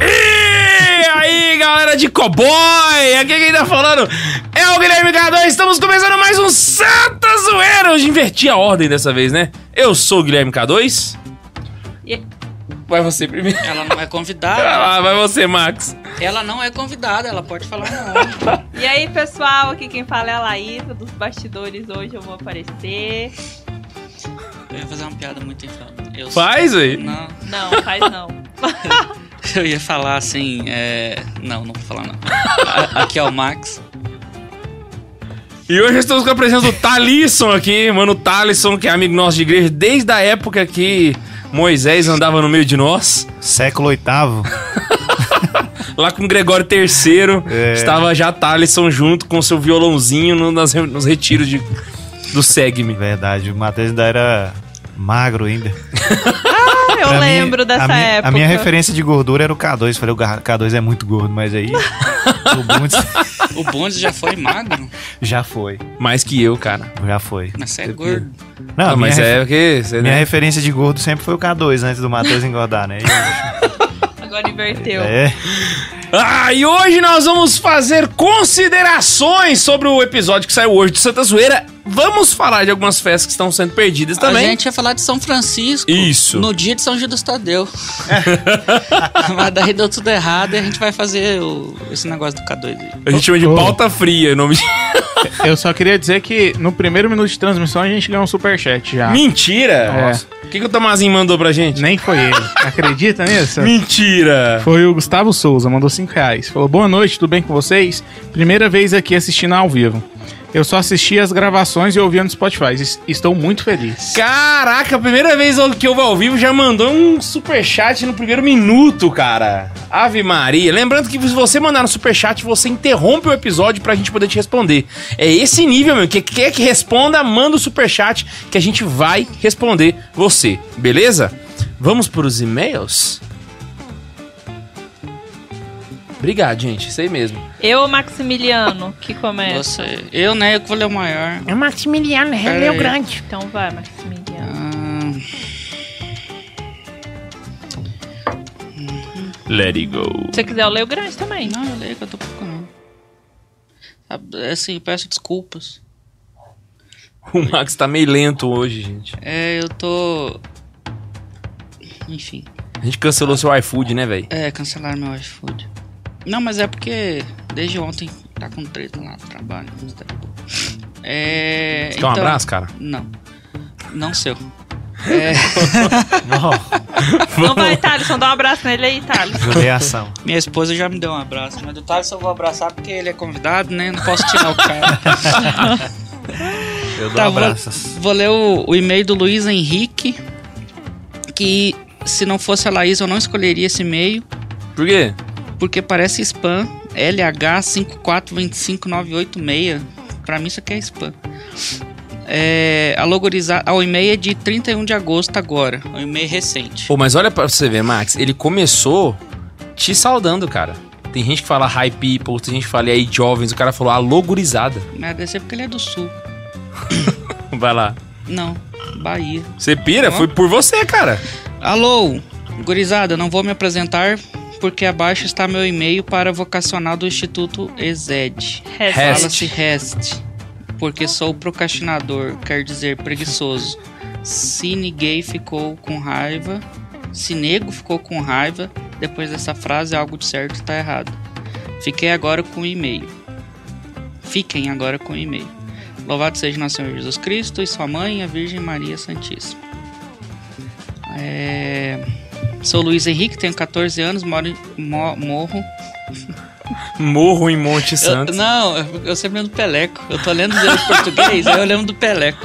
E aí, galera de cowboy! Aqui quem tá falando é o Guilherme K2. Estamos começando mais um Santa Zoeira. Hoje inverti a ordem dessa vez, né? Eu sou o Guilherme K2. E- Vai você primeiro. Ela não é convidada. Ah, vai você, Max. ela não é convidada, ela pode falar não. E aí, pessoal, aqui quem fala é a Laísa, dos bastidores. Hoje eu vou aparecer. Eu ia fazer uma piada muito infame. Eu Faz, aí. Não, Não, faz não. eu ia falar assim, é... Não, não vou falar não. A- Aqui é o Max. E hoje estamos com a presença do Talisson aqui, mano. Talisson, que é amigo nosso de igreja desde a época que Moisés andava no meio de nós. Século oitavo. Lá com Gregório III, É. estava já Talisson junto com seu violãozinho no- nas re- nos retiros de, do Segme. Verdade, o Matheus ainda era magro ainda. Ah, eu Pra mim, lembro dessa a minha, época. A minha referência de gordura era o K2. Falei, o Ga- K2 é muito gordo, mas aí o Bundes O Bondes já foi magro? já foi. Mais que eu, cara. Já foi. Mas você é gordo. Não, Ah, mas é porque. Minha né? referência de gordo sempre foi o K2, antes do Matheus engordar, né? Agora inverteu. É, Ah, e hoje nós vamos fazer considerações sobre o episódio que saiu hoje de Santa Zoeira. Vamos falar de algumas festas que estão sendo perdidas também. A gente ia falar de São Francisco. Isso. No dia de São Judas Tadeu. Mas daí deu tudo errado e a gente vai fazer o- esse negócio do K2 aí. A gente chama de pauta fria, nome de... Eu só queria dizer que no primeiro minuto de transmissão a gente ganhou um superchat já. Mentira! É. Nossa. O que, que o Tomazinho mandou pra gente? Nem foi ele. Acredita nisso? Mentira! Foi o Gustavo Souza, mandou 5 reais. Falou, boa noite, tudo bem com vocês? Primeira vez aqui assistindo ao vivo. Eu só assisti as gravações e ouvia no Spotify. Es- Estou muito feliz. Caraca, primeira vez que eu vou ao vivo já mandou um superchat no primeiro minuto, cara. Ave Maria. Lembrando que se você mandar no superchat, você interrompe o episódio pra gente poder te responder. É esse nível, meu. Que quer que responda, manda o superchat que a gente vai responder você. Beleza? Vamos pros e-mails? Obrigado, gente. Isso aí mesmo. Eu ou Maximiliano, que começa? Você, eu, né? Eu que vou ler o maior. É o Maximiliano, é Leo aí. Grande. Então vai, Maximiliano. Ah, Let it go. Se você quiser, eu leio grande também. não, eu leio que eu tô procurando. É Assim, eu peço desculpas. O Max tá meio lento hoje, gente. É, eu tô. Enfim. A gente cancelou seu iFood, né, velho? É, cancelaram meu iFood. Não, mas é porque desde ontem tá com treta lá no trabalho. mas tá de boa. É. Quer um abraço, cara? Não. Não seu. É, Não vai, Thalisson, dá um abraço nele aí, Thalisson. judiação. minha esposa já me deu um abraço, mas do Thales eu vou abraçar porque ele é convidado, né? Não posso tirar o cara. Eu dou Tá, vou, abraços. vou ler o, o e-mail do Luiz Henrique. Que se não fosse a Laís, eu não escolheria esse e-mail. Por quê? Porque parece spam. LH5425986. Pra mim isso aqui é spam. É, a logorizar. Ah, o e-mail é de 31 de agosto agora. É um e-mail recente. Pô, mas olha pra você ver, Max, ele começou te saudando, cara. Tem gente que fala hi people, tem gente que fala aí jovens, o cara falou alogorizada. Mas deve ser porque ele é do sul. Vai lá. Não, Bahia. Você pira? Foi por você, cara. Alô, gurizada, não vou me apresentar porque abaixo está meu e-mail para vocacional do Instituto ESED. Rest. Fala-se rest, porque sou procrastinador, quer dizer preguiçoso. Se ninguém ficou com raiva, se nego ficou com raiva, depois dessa frase algo de certo está errado. Fiquei agora com o e-mail. Fiquem agora com o e-mail. Louvado seja nosso Senhor Jesus Cristo e sua mãe, a Virgem Maria Santíssima. É... Sou Luiz Henrique, tenho 14 anos, moro em mo- morro Morro em Monte eu, Santo. não, eu, eu sempre lembro do Peleco. Eu tô lendo os livros português, aí eu lembro do Peleco.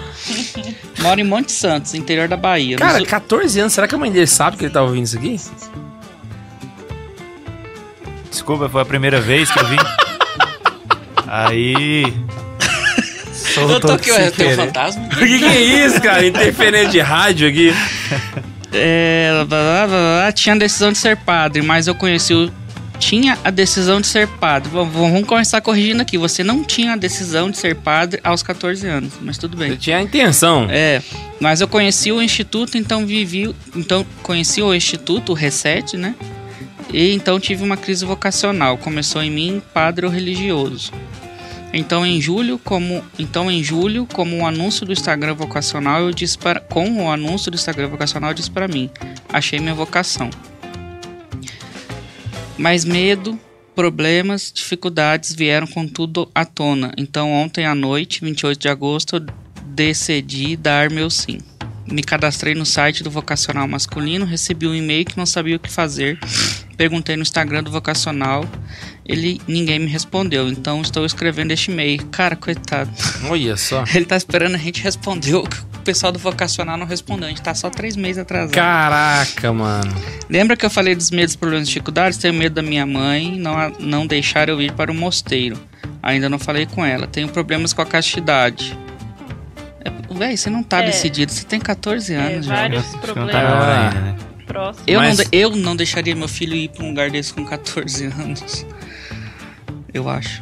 Moro em Monte Santos, interior da Bahia. Cara, Nos- 14 anos, será que a mãe dele sabe que ele tá ouvindo isso aqui? Desculpa, foi a primeira vez que eu vim. Aí. eu Soltou tô aqui, eu tenho um fantasma. O que, que é isso, cara? Interferência de rádio aqui. É, blá, blá, blá, blá, tinha a decisão de ser padre, mas eu conheci o tinha a decisão de ser padre. Vamos, vamos começar corrigindo aqui. Você não tinha a decisão de ser padre aos 14 anos, mas tudo bem. Eu tinha a intenção. É, mas eu conheci o instituto, então vivi, então conheci o instituto, o Reset, né? E então tive uma crise vocacional. Começou em mim, padre ou religioso. Então em julho, como então em julho, como um anúncio do Instagram vocacional, eu disse para com o anúncio do Instagram vocacional, eu disse para mim, achei minha vocação. Mas medo, problemas, dificuldades vieram com tudo à tona. Então ontem à noite, 28 de agosto, eu decidi dar meu sim. Me cadastrei no site do Vocacional Masculino, recebi um e-mail que não sabia o que fazer. Perguntei no Instagram do Vocacional, ele ninguém me respondeu. Então estou escrevendo este e-mail. Cara, coitado. Olha só. Ele tá esperando a gente responder. O pessoal do Vocacional não respondeu. A gente tá só três meses atrasado. Caraca, mano. Lembra que eu falei dos medos, problemas e dificuldades? Tenho medo da minha mãe não, a- não deixar eu ir para o mosteiro. Ainda não falei com ela. Tenho problemas com a castidade. É, Véi, você não tá É. decidido. Você tem 14 É, anos já. vários não problemas tá Ah. ainda, né? próximos. Eu, Mas- não, eu não deixaria meu filho ir para um lugar desse com 14 anos. Eu acho.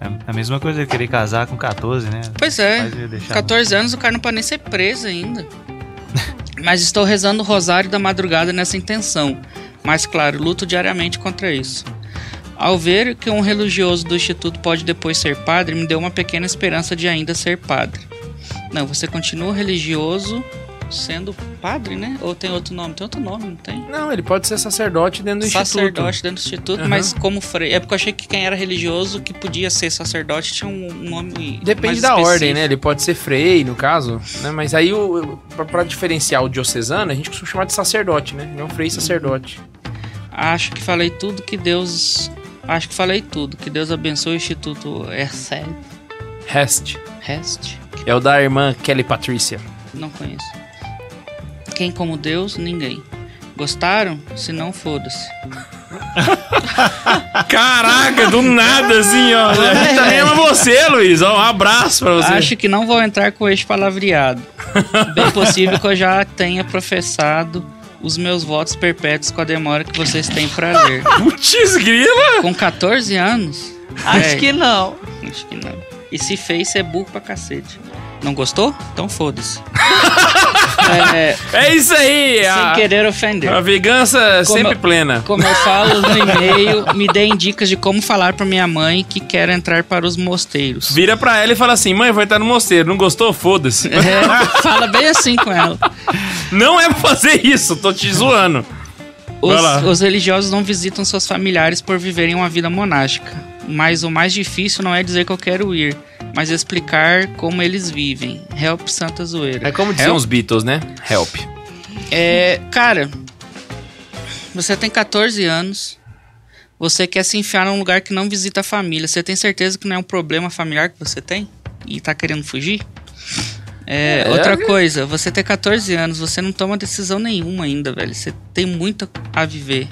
É a mesma coisa querer casar com 14, né? Pois é. Deixar- 14 anos o cara não pode nem ser preso ainda. Mas estou rezando o rosário da madrugada nessa intenção. Mas claro, luto diariamente contra isso. Ao ver que um religioso do instituto pode depois ser padre, me deu uma pequena esperança de ainda ser padre. Não, você continua religioso sendo padre, né? Ou tem outro nome? Tem outro nome, não tem? Não, ele pode ser sacerdote dentro do sacerdote dentro do instituto, Aham. mas como freio. É porque eu achei que quem era religioso que podia ser sacerdote tinha um nome. instituto. Depende da específico. ordem, né? Ele pode ser frei, no caso, né? Mas aí, o, pra diferenciar o diocesano, a gente costuma chamar de sacerdote, né? Ele é um frei sacerdote. Acho que falei tudo que Deus. Acho que falei tudo. Que Deus abençoe o Instituto Erced. Rest. Rest? É o da irmã Kelly Patrícia. Não conheço. Quem como Deus? Ninguém. Gostaram? Se não, foda-se. Caraca, do nada, assim, ó. A gente também ama você, Luiz. Ó, um abraço pra você. Acho que não vou entrar com este palavreado. Bem possível que eu já tenha professado os meus votos perpétuos com a demora que vocês têm pra ler. Putz, grila! Com 14 anos? Acho É, que não. Acho que não. E se fez, você é burro pra cacete. Não gostou? Então foda-se. é, É isso aí! sem A, querer ofender. a vingança Como sempre plena. Como eu falo no e-mail, me deem dicas de como falar pra minha mãe que quer entrar para os mosteiros. Vira pra ela e fala assim: mãe, vai estar no mosteiro. Não gostou? Foda-se. É, fala bem assim com ela. Não é pra fazer isso, tô te zoando. Os, os religiosos não visitam seus familiares por viverem uma vida monástica. Mas o mais difícil não é dizer que eu quero ir, mas explicar como eles vivem. Help Santa Zoeira. É como diziam os Beatles, né? Help. É, cara, você tem 14 anos. Você quer se enfiar num lugar que não visita a família. Você tem certeza que não é um problema familiar que você tem? E tá querendo fugir? É, É, outra coisa, você tem 14 anos, você não toma decisão nenhuma ainda, velho. Você tem muito a viver.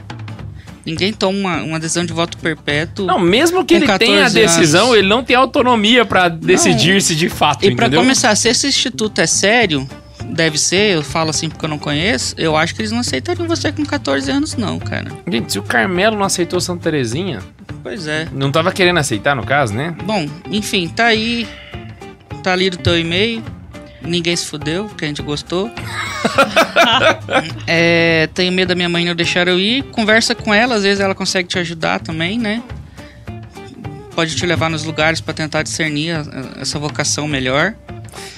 Ninguém toma uma, uma decisão de voto perpétuo. Não, mesmo que ele tenha a 14 decisão, anos. ele não tem autonomia pra decidir se de fato, E pra entendeu? começar, se esse instituto é sério, deve ser, eu falo assim porque eu não conheço, eu acho que eles não aceitariam você com 14 anos, não, cara. Gente, se o Carmelo não aceitou Santa Terezinha, Pois é. não tava querendo aceitar, no caso, né? Bom, enfim, tá aí. Tá ali o teu e-mail. Ninguém se fudeu, porque a gente gostou. é, tenho medo da minha mãe não deixar eu ir. Conversa com ela, às vezes ela consegue te ajudar também, né? Pode te levar nos lugares pra tentar discernir a- a- essa vocação melhor.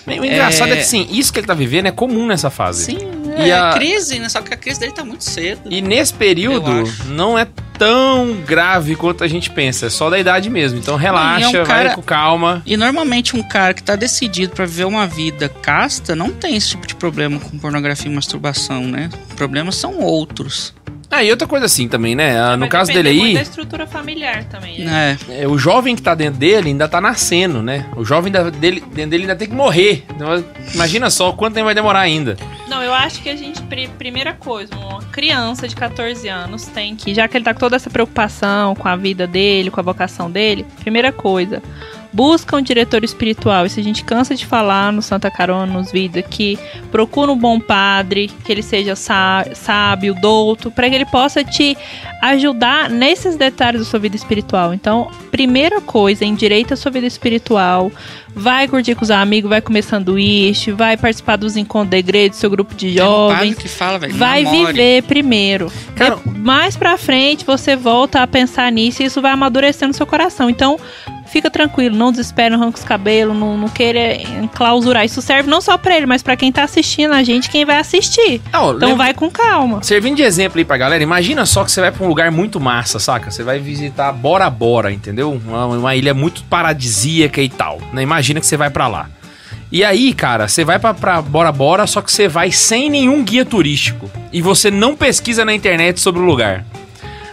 O engraçado é... É. que, assim, isso que ele tá vivendo é comum nessa fase. Sim, E é a- crise, né? Só que a crise dele tá muito cedo. E nesse período, não é tão grave quanto a gente pensa. É só da idade mesmo. Então relaxa, Não, e é um vai cara- com calma. E normalmente um cara que tá decidido pra viver uma vida casta não tem esse tipo de problema com pornografia e masturbação, né? Problemas são outros. Ah, e outra coisa assim também, né? Ah, no Vai caso dele aí, da estrutura familiar também, né? É. é, o jovem que tá dentro dele ainda tá nascendo, né? O jovem da- dele, dentro dele ainda tem que morrer. Então, imagina só quanto tempo vai demorar ainda. Não, eu acho que a gente, pri- primeira coisa, uma criança de 14 anos tem que, já que ele tá com toda essa preocupação com a vida dele, com a vocação dele, primeira coisa, busca um diretor espiritual. Isso a gente cansa de falar no Santa Carona, nos vídeos aqui. Procura um bom padre, que ele seja sá- sábio, douto, para que ele possa te ajudar nesses detalhes da sua vida espiritual. Então, primeira coisa, endireita a sua vida espiritual. Vai curtir com os amigos, vai comer sanduíche, vai participar dos encontros da igreja, do seu grupo de jovens. que fala, velho. Vai namore. viver primeiro. Cara- mais pra frente você volta a pensar nisso e isso vai amadurecendo seu coração. Então, fica tranquilo, não desespere, não arranca os cabelos, não, não queira enclausurar. Isso serve não só pra ele, mas pra quem tá assistindo a gente, quem vai assistir. Não, Então lembra- vai com calma. Servindo de exemplo aí pra galera, imagina só que você vai pra um lugar muito massa, saca? Você vai visitar Bora Bora, entendeu? Uma, uma ilha muito paradisíaca e tal. Né? Imagina que você vai pra lá. E aí, cara, você vai pra, pra Bora Bora, só que você vai sem nenhum guia turístico. E você não pesquisa na internet sobre o lugar.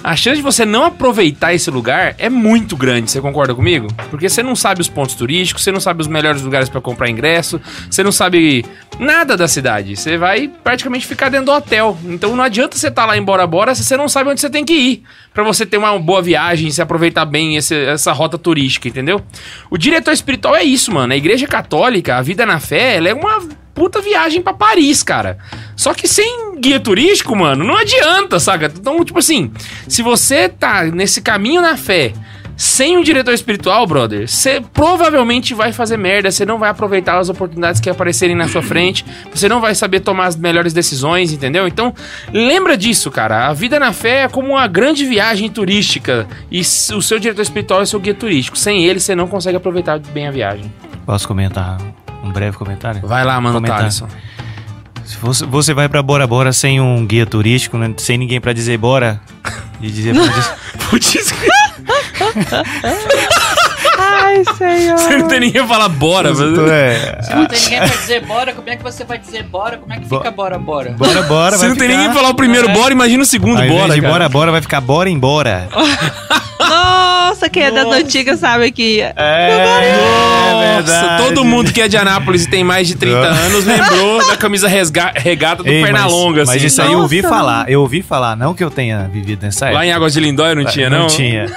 A chance de você não aproveitar esse lugar é muito grande, você concorda comigo? Porque você não sabe os pontos turísticos, você não sabe os melhores lugares pra comprar ingresso, você não sabe nada da cidade. Você vai praticamente ficar dentro do hotel. Então não adianta você estar lá em Bora se você não sabe onde você tem que ir. Pra você ter uma boa viagem, se aproveitar bem esse- essa rota turística, entendeu? O diretor espiritual é isso, mano. A igreja católica, a vida na fé, ela é uma puta viagem pra Paris, cara. Só que sem guia turístico, mano, não adianta, saca? Então, tipo assim, se você tá nesse caminho na fé, sem um diretor espiritual, brother, você provavelmente vai fazer merda, você não vai aproveitar as oportunidades que aparecerem na sua frente, você não vai saber tomar as melhores decisões, entendeu? Então, lembra disso, cara. A vida na fé é como uma grande viagem turística e o seu diretor espiritual é seu guia turístico. Sem ele, você não consegue aproveitar bem a viagem. Posso comentar um breve comentário? Vai lá, mano, Comentar. Thaleson. Se você, você vai pra Bora Bora sem um guia turístico, né? sem ninguém pra dizer bora, e dizer Putz, Ai, senhor. você não tem ninguém pra falar bora, mas... é, Se não tem ninguém pra dizer bora, como é que você vai dizer bora? Como é que Bo- fica bora, bora? bora, bora, Se vai não tem ficar- ninguém pra falar o primeiro É. bora, imagina o segundo Ao invés bora, de cara. bora, bora, vai ficar bora embora. Nossa, quem é das antigas sabe que. É, Nossa, todo mundo que é de Anápolis e tem mais de 30 Nossa. anos lembrou da camisa resga- regata do Ei, mas- Pernalonga, assim. Mas isso aí eu ouvi falar. Eu ouvi falar, não que eu tenha vivido nessa época. Lá em Águas de Lindóia não tinha, não? Não tinha.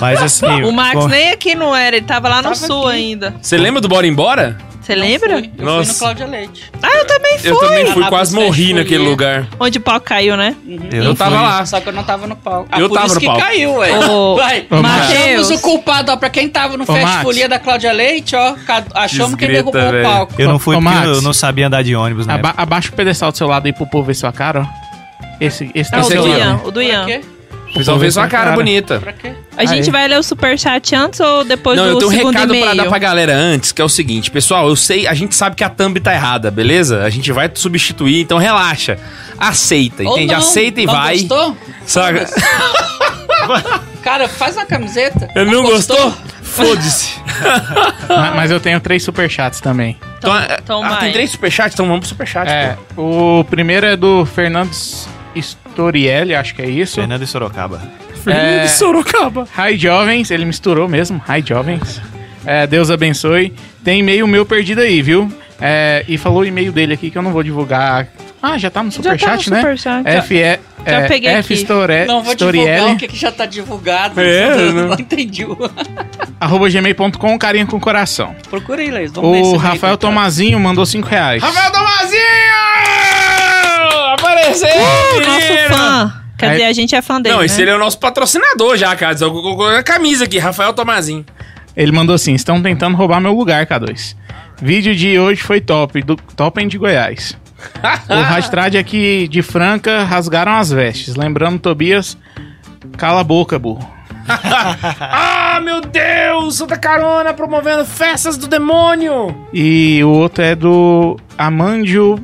Mas assim. O Max bom, nem aqui não era, ele tava lá no Tava sul aqui. ainda. Você lembra do Bora Embora? Você lembra? Eu fui, eu Nossa. fui no Cláudia Leite. Ah, eu também fui. Eu também fui, quase morri naquele lugar. Onde o pau caiu, né? Eu, Eu tava fui- lá. Só que eu não tava no palco. Ah, Eu por tava isso no que palco. caiu, ué. Vai. Ô, Matheus. Achamos o culpado, ó. Pra quem tava no Ô, Fest Max. Folia da Cláudia Leite, ó. Achamos quem Desgreta, derrubou velho. o palco. Eu não fui Ô, porque Max. eu não sabia andar de ônibus, né? Aba- abaixa o pedestal do seu lado aí pro povo ver sua cara, ó. Esse, esse É tá o do. Ian, o do Ian. Quê? O pessoal vê sua cara cara. bonita. Pra quê? A gente vai ler o superchat antes ou depois Não, do eu tenho um segundo recado pra dar pra galera antes, que é o seguinte, pessoal, eu sei, a gente sabe que a thumb tá errada, beleza? A gente vai substituir, então relaxa. Aceita, Ou entende? não. Aceita e não vai. Gostou? Saca? Cara, faz uma camiseta. Ele não gostou? Foda-se. Ma- Mas eu tenho três superchats também. Então, então ah, vai. tem três superchats, então vamos pro superchat. É, pô. o primeiro é do Fernandes Storielli, acho que é isso. Fernando e Sorocaba. Fernando É. de Sorocaba. Hi Jovens, ele misturou mesmo. Hi Jovens. É, Deus abençoe. Tem e-mail meu perdido aí, viu? É, e falou o e-mail dele aqui que eu não vou divulgar. Ah, já tá no Já tá no superchat, né? superchat. F é, Já é, peguei F aqui. Store, Não vou divulgar Storielli, o que, que já tá divulgado. É, eu não. não entendi. arroba gmail.com, carinha com coração. Procura aí, Leis. O Rafael encontrar. Tomazinho mandou 5 reais. Rafael Tomazinho! Apareceu! Nosso fã. Quer dizer, a gente é fã dele, Não, né? esse ele é o nosso patrocinador já, cara. Eu coloquei a camisa aqui, Rafael Tomazinho. Ele mandou assim: estão tentando roubar meu lugar, K2. Vídeo de hoje foi top, do Topen de Goiás. O Rastrad aqui de Franca rasgaram as vestes. Lembrando, Tobias, cala a boca, burro. ah, meu Deus! Santa Carona promovendo festas do demônio! E o outro é do Amandio.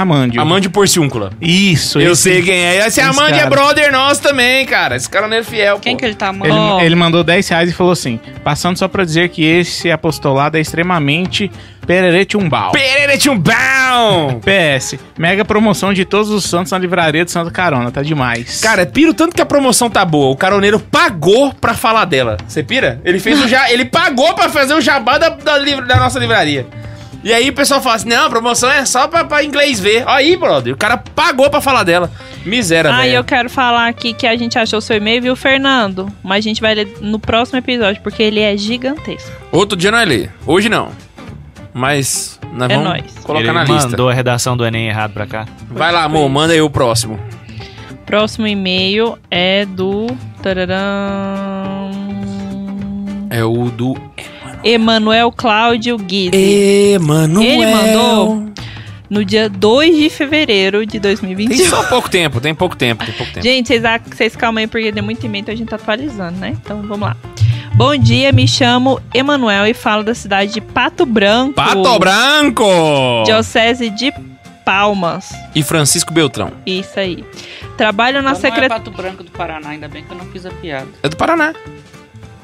Amandio. Amande Porciúncula. Isso, Eu esse- sei quem é. Esse esse Amande é cara. brother nosso também, cara. Esse caroneiro fiel, Quem pô. que ele tá, Ele, mano? Ó. ele mandou 10 reais e falou assim: passando só pra dizer que esse apostolado é extremamente pereretumbal. Pereretumbão! PS, mega promoção de todos os santos na livraria de Santa Carona, tá demais. Cara, piro tanto que a promoção tá boa. O caroneiro pagou pra falar dela. Você pira? Ele fez o já, ele pagou pra fazer o jabá da, da, da nossa livraria. E aí o pessoal fala assim: não, a promoção é só pra, pra inglês ver. Aí, brother, o cara pagou pra falar dela. Miséria, Ah, e velho. eu quero falar aqui que a gente achou seu e-mail, viu, Fernando? Mas a gente vai ler no próximo episódio, porque ele é gigantesco. Outro dia nós lê. Hoje não. Mas nós É vamos nóis. colocar Ele na lista. mandou a redação do Enem errado pra cá. Vai lá, amor, manda aí o próximo. Próximo e-mail é do. Tararam, É o do Emanuel Cláudio Guide. Emanuel. Ele mandou no dia 2 de fevereiro de Tem 2021. só pouco tempo, tem pouco tempo, tem pouco tempo. Gente, vocês, vocês calma aí, porque tem muito e-mail, então a gente tá atualizando, né? Então vamos lá. Bom dia, me chamo Emanuel e falo da cidade de Pato Branco. Pato Branco! Diocese de Palmas. E Francisco Beltrão. Isso aí. Trabalho na Então não é secretaria. Pato Branco do Paraná, ainda bem que eu não fiz a piada. É do Paraná.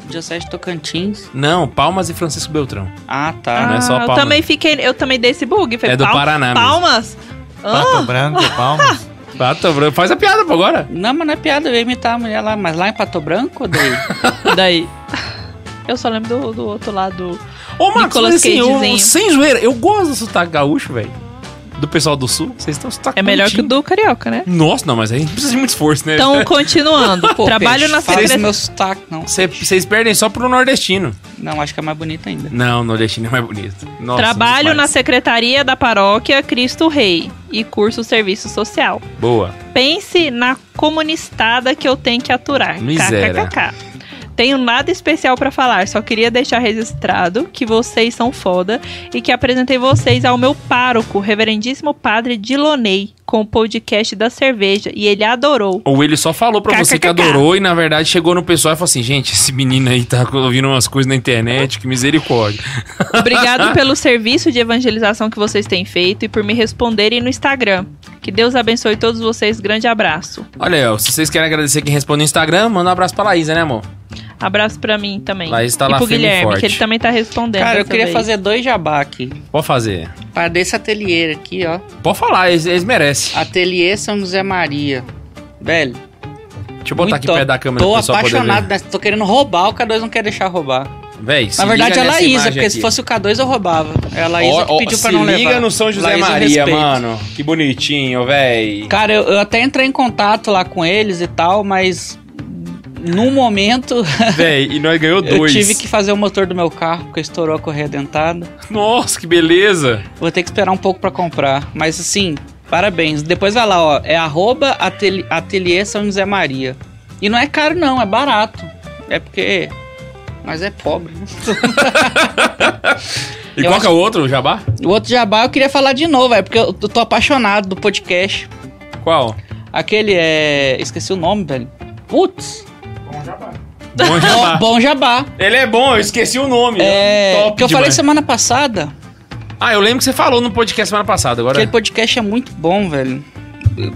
Diocese Tocantins. Não, Palmas e Francisco Beltrão. Ah, tá. não é só eu Palmas. também fiquei, eu também dei esse bug. Falei, É do Pal- Paraná mesmo. Palmas? Pato Branco, Palmas. Pato Branco. Faz a piada pô, agora. Não, mas não é piada, eu ia imitar a mulher lá. Mas lá em Pato Branco, daí? Daí. Eu só lembro do, do outro lado. Ô, Marcos, Nicolas mas assim, eu- Cagezinho. sem zoeira, eu gosto do sotaque gaúcho, velho. Do pessoal do sul. Vocês estão sotaque É melhor que o do Carioca, né? Nossa, não, mas aí não precisa de muito esforço, né? Então, continuando. Pô, Trabalho peixe, na secretaria. meu sotaque, não. Cê- Vocês perdem só pro nordestino. Não, acho que é mais bonito ainda. Não, o nordestino é mais bonito. Nossa, Trabalho na secretaria da paróquia Cristo Rei e curso serviço social. Boa. Pense na comunistada que eu tenho que aturar. Miséria. KKKK. Tenho nada especial pra falar, só queria deixar registrado que vocês são foda e que apresentei vocês ao meu pároco, reverendíssimo padre Dilonei, com o podcast da cerveja, e ele adorou. Ou ele só falou pra você que adorou e na verdade chegou no pessoal e falou assim: gente, esse menino aí tá ouvindo umas coisas na internet, que misericórdia. Obrigado pelo serviço de evangelização que vocês têm feito e por me responderem no Instagram. Que Deus abençoe todos vocês. Grande abraço. Olha se vocês querem agradecer quem responde no Instagram, manda um abraço pra Laísa, né, amor? Abraço pra mim também. Laís tá e lá pro Guilherme, forte. que ele também tá respondendo. Cara, eu queria vez. fazer dois jabá aqui. Pode fazer. Para desse ateliê aqui, ó. Pode falar, eles, eles merecem. Ateliê São José Maria. Velho. Deixa eu botar muito aqui top. perto da câmera Tô apaixonado, ver. né? Tô querendo roubar, o K2 não quer deixar roubar. Véi, se Na verdade é a Laísa, porque aqui. se fosse o K2 eu roubava. É a Laísa Ó, que ó, pediu pra se não levar. liga no São José Laísa, Maria, mano. Que bonitinho, véi. Cara, eu, eu até entrei em contato lá com eles e tal, mas no momento Véi, e nós ganhou eu dois. tive que fazer o motor do meu carro porque estourou a correia dentada. Nossa, que beleza. Vou ter que esperar um pouco pra comprar. Mas assim, parabéns. Depois vai lá, ó. É arroba ateli- ateliê São José Maria. E não é caro, não, é barato. É porque. Mas é pobre? E Eu qual acho- que é o outro, Jabá? O outro jabá eu queria falar de novo, é porque eu tô apaixonado do podcast. Qual? Aquele é. Esqueci o nome, velho. Putz! Bom Jabá. Bom, bom jabá. Ele é bom, eu esqueci o nome. É. Top que eu falei demais. semana passada. Ah, eu lembro que você falou no podcast semana passada, agora. Aquele podcast é muito bom, velho.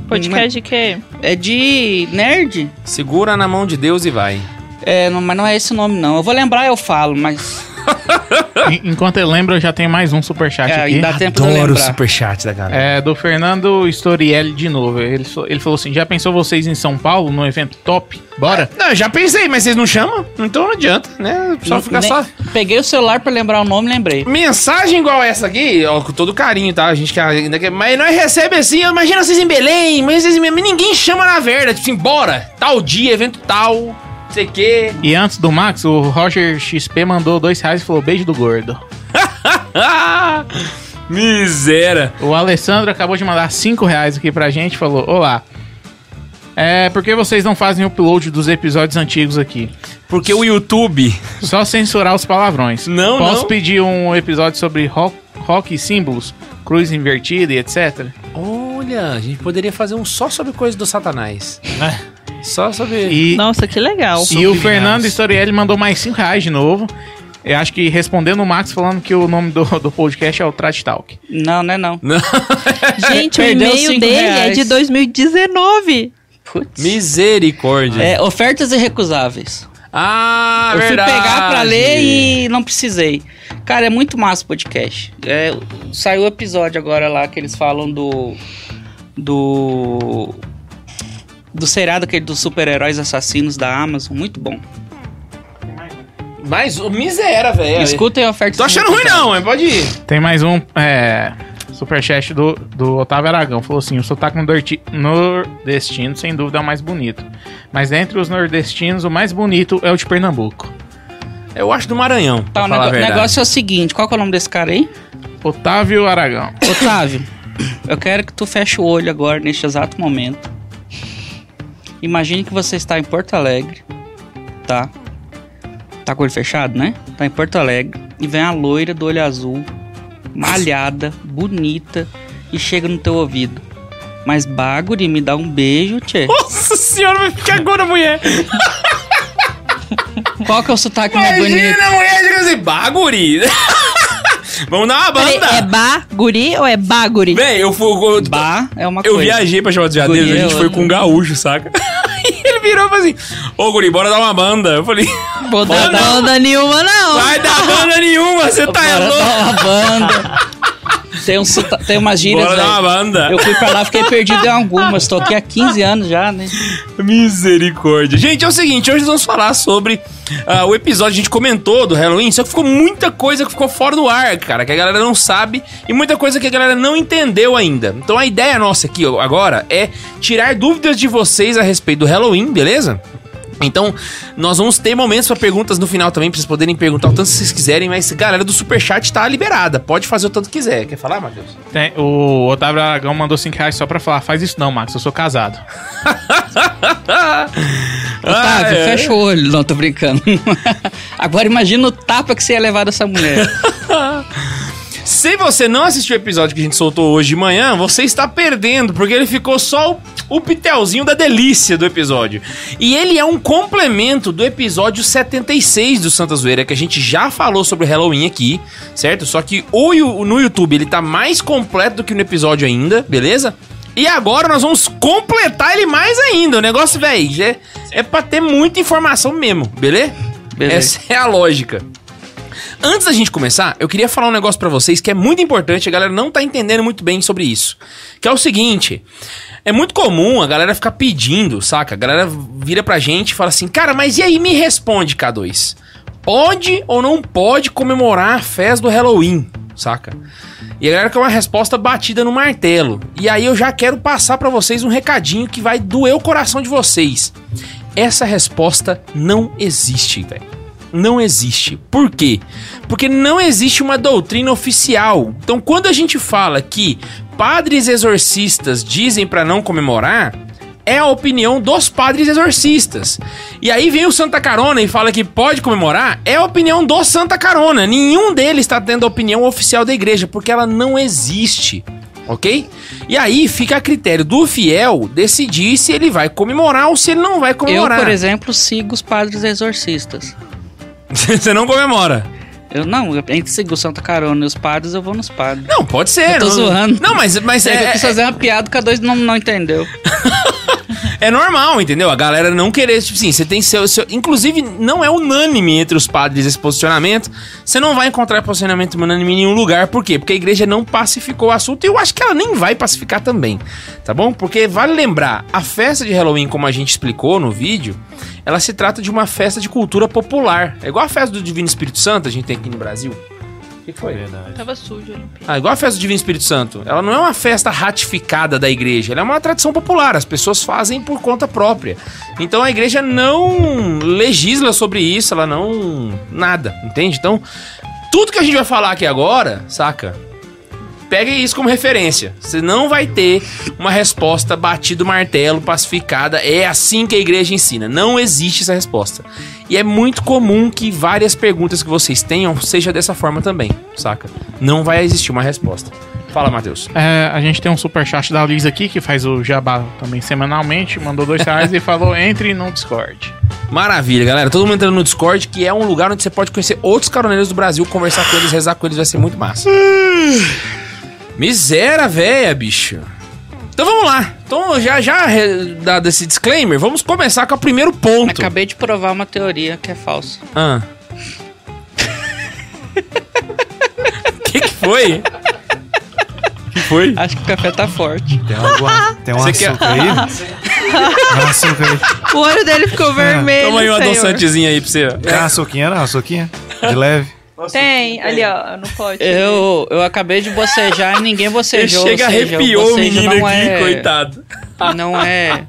Podcast de quê? É de nerd. Segura na mão de Deus e vai. É, não, mas não é esse o nome, não. Eu vou lembrar, eu falo, mas. En- Enquanto eu lembro, eu já tenho mais um superchat É, aqui. dá tempo Adoro o superchat da galera. É do Fernando Storielli de novo. Ele, ele falou assim: já pensou vocês em São Paulo, num evento top? Bora? Não, eu já pensei, mas vocês não chamam? Então não adianta, né? Só ficar só. Peguei o celular pra lembrar o nome e lembrei. Mensagem igual essa aqui, ó, com todo carinho, tá? A gente que ainda quer. Mas nós recebe assim, imagina vocês em Belém, mas vocês em ninguém chama na verdade. Tipo assim, bora, tal dia, evento tal, sei o quê. E antes do Max, o Roger XP mandou dois reais e falou: beijo do gordo. Miséria. O Alessandro acabou de mandar cinco reais aqui pra gente e falou: Olá. É, por que vocês não fazem o upload dos episódios antigos aqui? Porque o YouTube. Só censurar os palavrões. Não, Posso não. pedir um episódio sobre rock, rock e símbolos, cruz invertida e etc? Olha, a gente poderia fazer um só sobre coisas do Satanás. Né? Só sobre. E, Nossa, que legal. e o. Fernando Storielli mandou mais cinco reais de novo. Eu acho que respondendo o Max falando que o nome do, do podcast é o Trash Talk. Não, não é não. Não. Gente, o e-mail dele é reais. de 2019. Putz. Misericórdia. É, ofertas irrecusáveis. Ah, eu verdade. fui pegar pra ler e não precisei. Cara, é muito massa o podcast. É, saiu o episódio agora lá que eles falam do. Do. Do seriado aquele dos super-heróis assassinos da Amazon. Muito bom. Mas o miséria, velho. Escutem a oferta Tô achando ruim não, mas pode ir. Tem mais um. É, Superchat do, do Otávio Aragão. Falou assim: o sotaque nordesti- nordestino, sem dúvida, é o mais bonito. Mas entre os nordestinos, o mais bonito é o de Pernambuco. Eu acho do Maranhão. Tá, pra o falar a nego- verdade. negócio é o seguinte: qual que é o nome desse cara aí? Otávio Aragão. Otávio, eu quero que tu feche o olho agora, neste exato momento. Imagine que você está em Porto Alegre, tá? Tá com o olho fechado, né? Tá em Porto Alegre e vem a loira do olho azul, malhada, bonita, e chega no teu ouvido. Mas Baguri, me dá um beijo, tchê. Nossa senhora, vai ficar agora, mulher. Qual que é o sotaque mais bonito? Imagina a mulher chegando assim, baguri. Vamos dar uma Peraí, banda. é baguri ou é baguri? Véi, eu fui. Eu, Ba é uma eu coisa. viajei pra chamar dos veadeiros, a Guri é gente foi com um gaúcho, saca? Aí ele virou e falou assim: Ô, Guri, bora dar uma banda. Eu falei: Vou dar, Não dá onda nenhuma, não. Vai dar banda nenhuma, você tá Bora louco. dar uma banda. Tem, um, tem umas gírias. Bora dar uma velho. banda. Eu fui pra lá, fiquei perdido em algumas. Tô aqui há 15 anos já, né? Misericórdia. Gente, é o seguinte, hoje nós vamos falar sobre ah, o episódio, a gente comentou do Halloween, só que ficou muita coisa que ficou fora do ar, cara, que a galera não sabe e muita coisa que a galera não entendeu ainda. Então a ideia nossa aqui agora é tirar dúvidas de vocês a respeito do Halloween, beleza? Então, nós vamos ter momentos para perguntas no final também, pra vocês poderem perguntar o tanto que vocês quiserem, mas galera do Superchat tá liberada, pode fazer o tanto que quiser. Quer falar, Matheus? Tem- o Otávio Aragão mandou 5 reais só pra falar: faz isso não, Max, eu sou casado. Otávio, Ah, é. fecha o olho. Não, tô brincando. Agora imagina o tapa que você ia levar dessa mulher. Se você não assistiu o episódio que a gente soltou hoje de manhã, você está perdendo, porque ele ficou só o, o pitelzinho da delícia do episódio. E ele é um complemento do episódio 76 do Santa Zoeira, que a gente já falou sobre Halloween aqui, certo? Só que o, no YouTube ele tá mais completo do que no episódio ainda, beleza? E agora nós vamos completar ele mais ainda. O negócio, velho, é, é pra ter muita informação mesmo, beleza? Beleza. Essa é a lógica. Antes da gente começar, eu queria falar um negócio pra vocês que é muito importante, a galera não tá entendendo muito bem sobre isso. Que é o seguinte, é muito comum a galera ficar pedindo, saca? A galera vira pra gente e fala assim: "Cara, mas e aí me responde, K2. Pode ou não pode comemorar a festa do Halloween?" Saca? E a galera quer uma resposta batida no martelo. E aí eu já quero passar pra vocês um recadinho que vai doer o coração de vocês. Essa resposta não existe, velho não existe. Por quê? Porque não existe uma doutrina oficial. Então, quando a gente fala que padres exorcistas dizem para não comemorar, é a opinião dos padres exorcistas. E aí vem o Santa Carona e fala que pode comemorar, é a opinião do Santa Carona. Nenhum deles está tendo a opinião oficial da igreja, porque ela não existe. Ok? E aí fica a critério do fiel decidir se ele vai comemorar ou se ele não vai Eu, comemorar. por exemplo, sigo os padres exorcistas. Você não comemora. Eu não, siga o Santa Carona e os padres, eu vou nos padres. Não, pode ser. Eu tô não, zoando. Não, mas, mas É, que eu é, quis fazer uma piada que a dois não, não entendeu. é normal, entendeu? A galera não querer, tipo assim, você tem seu, seu. Inclusive, não é unânime entre os padres esse posicionamento. Você não vai encontrar posicionamento unânime em nenhum lugar. Por quê? Porque a igreja não pacificou o assunto e eu acho que ela nem vai pacificar também. Tá bom? Porque vale lembrar, a festa de Halloween, como a gente explicou no vídeo, ela se trata de uma festa de cultura popular. É igual a festa do Divino Espírito Santo, a gente tem aqui no Brasil. O que foi? Verdade. Tava sujo ali. Ah, igual a festa do Divino Espírito Santo. Ela não é uma festa ratificada da igreja, ela é uma tradição popular, as pessoas fazem por conta própria. Então a igreja não legisla sobre isso, ela não. nada, entende? Então, tudo que a gente vai falar aqui agora, saca? Pegue isso como referência. Você não vai ter uma resposta batido martelo, pacificada. É assim que a igreja ensina. Não existe essa resposta. E é muito comum que várias perguntas que vocês tenham seja dessa forma também, saca? Não vai existir uma resposta. Fala, Matheus. É, a gente tem um superchat da Liz aqui, que faz o jabá também semanalmente, mandou dois reais e falou: entre no Discord. Maravilha, galera. Todo mundo entrando no Discord, que é um lugar onde você pode conhecer outros caroneiros do Brasil, conversar com eles, rezar com eles, vai ser muito massa. Miséria, véia, bicho. Então vamos lá. Então, já, já dado esse disclaimer, vamos começar com o primeiro ponto. Acabei de provar uma teoria que é falsa. Ah. que que foi? que foi? Acho que o café tá forte. Tem, alguma, tem um Você quer- açúcar aí? Tem um açúcar aí. O olho dele ficou vermelho. Toma aí um adoçantezinho aí pra você. Tem uma açuquinha, não? Açuquinha? De leve. Tem, ali, ó, no pote. Eu, eu acabei de bocejar e ninguém bocejou. Chega, seja, arrepiou o menino aqui, é, coitado. Não é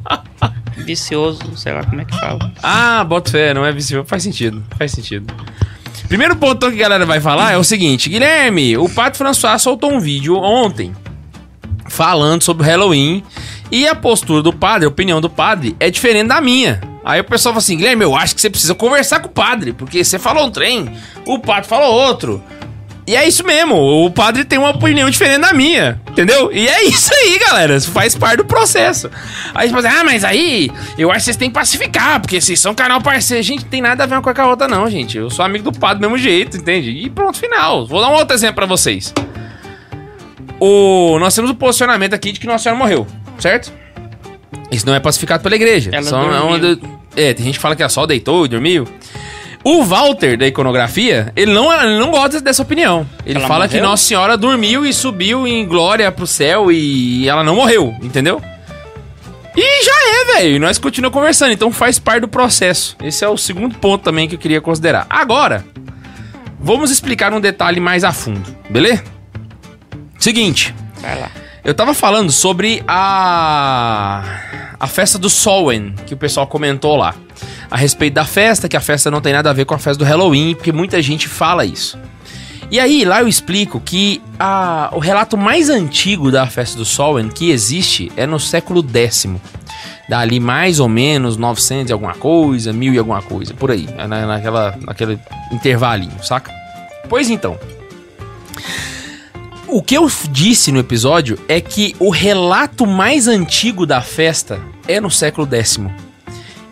vicioso, sei lá como é que fala. Ah, bota fé, não é visível. Faz sentido, faz sentido. Primeiro ponto que a galera vai falar é o seguinte: Guilherme, o Pato François soltou um vídeo ontem falando sobre o Halloween e a postura do padre, a opinião do padre é diferente da minha. Aí o pessoal fala assim: Guilherme, eu acho que você precisa conversar com o padre, porque você falou um trem, o padre falou outro. E é isso mesmo, o padre tem uma opinião diferente da minha, entendeu? E é isso aí, galera, isso faz parte do processo. Aí você fala assim, ah, mas aí, eu acho que vocês têm que pacificar, porque vocês são canal parceiro. Gente, tem nada a ver com a outra não, gente. Eu sou amigo do padre do mesmo jeito, entende? E pronto, final. Vou dar um outro exemplo pra vocês. O, nós temos o posicionamento aqui de que Nossa Senhora morreu, certo? Isso não é pacificado pela igreja. Ela Só é, dormiu. é, tem gente que fala que ela só deitou e dormiu. O Walter, da iconografia, ele não, ele não gosta dessa opinião. Ele Ela fala que morreu? Nossa Senhora dormiu e subiu em glória pro céu e ela não morreu, entendeu? E já é, velho. E nós continuamos conversando, então faz parte do processo. Esse é o segundo ponto também que eu queria considerar. Agora, vamos explicar um detalhe mais a fundo, beleza? Seguinte, Vai lá. Eu tava falando sobre a a festa do Samhain, que o pessoal comentou lá. A respeito da festa, que a festa não tem nada a ver com a festa do Halloween, porque muita gente fala isso. E aí, lá eu explico que a, o relato mais antigo da festa do Samhain que existe é no século X. Dali mais ou menos 900 e alguma coisa, mil e alguma coisa, por aí. Na, naquela, naquele intervalinho, saca? Pois então. O que eu disse no episódio é que o relato mais antigo da festa é no século X.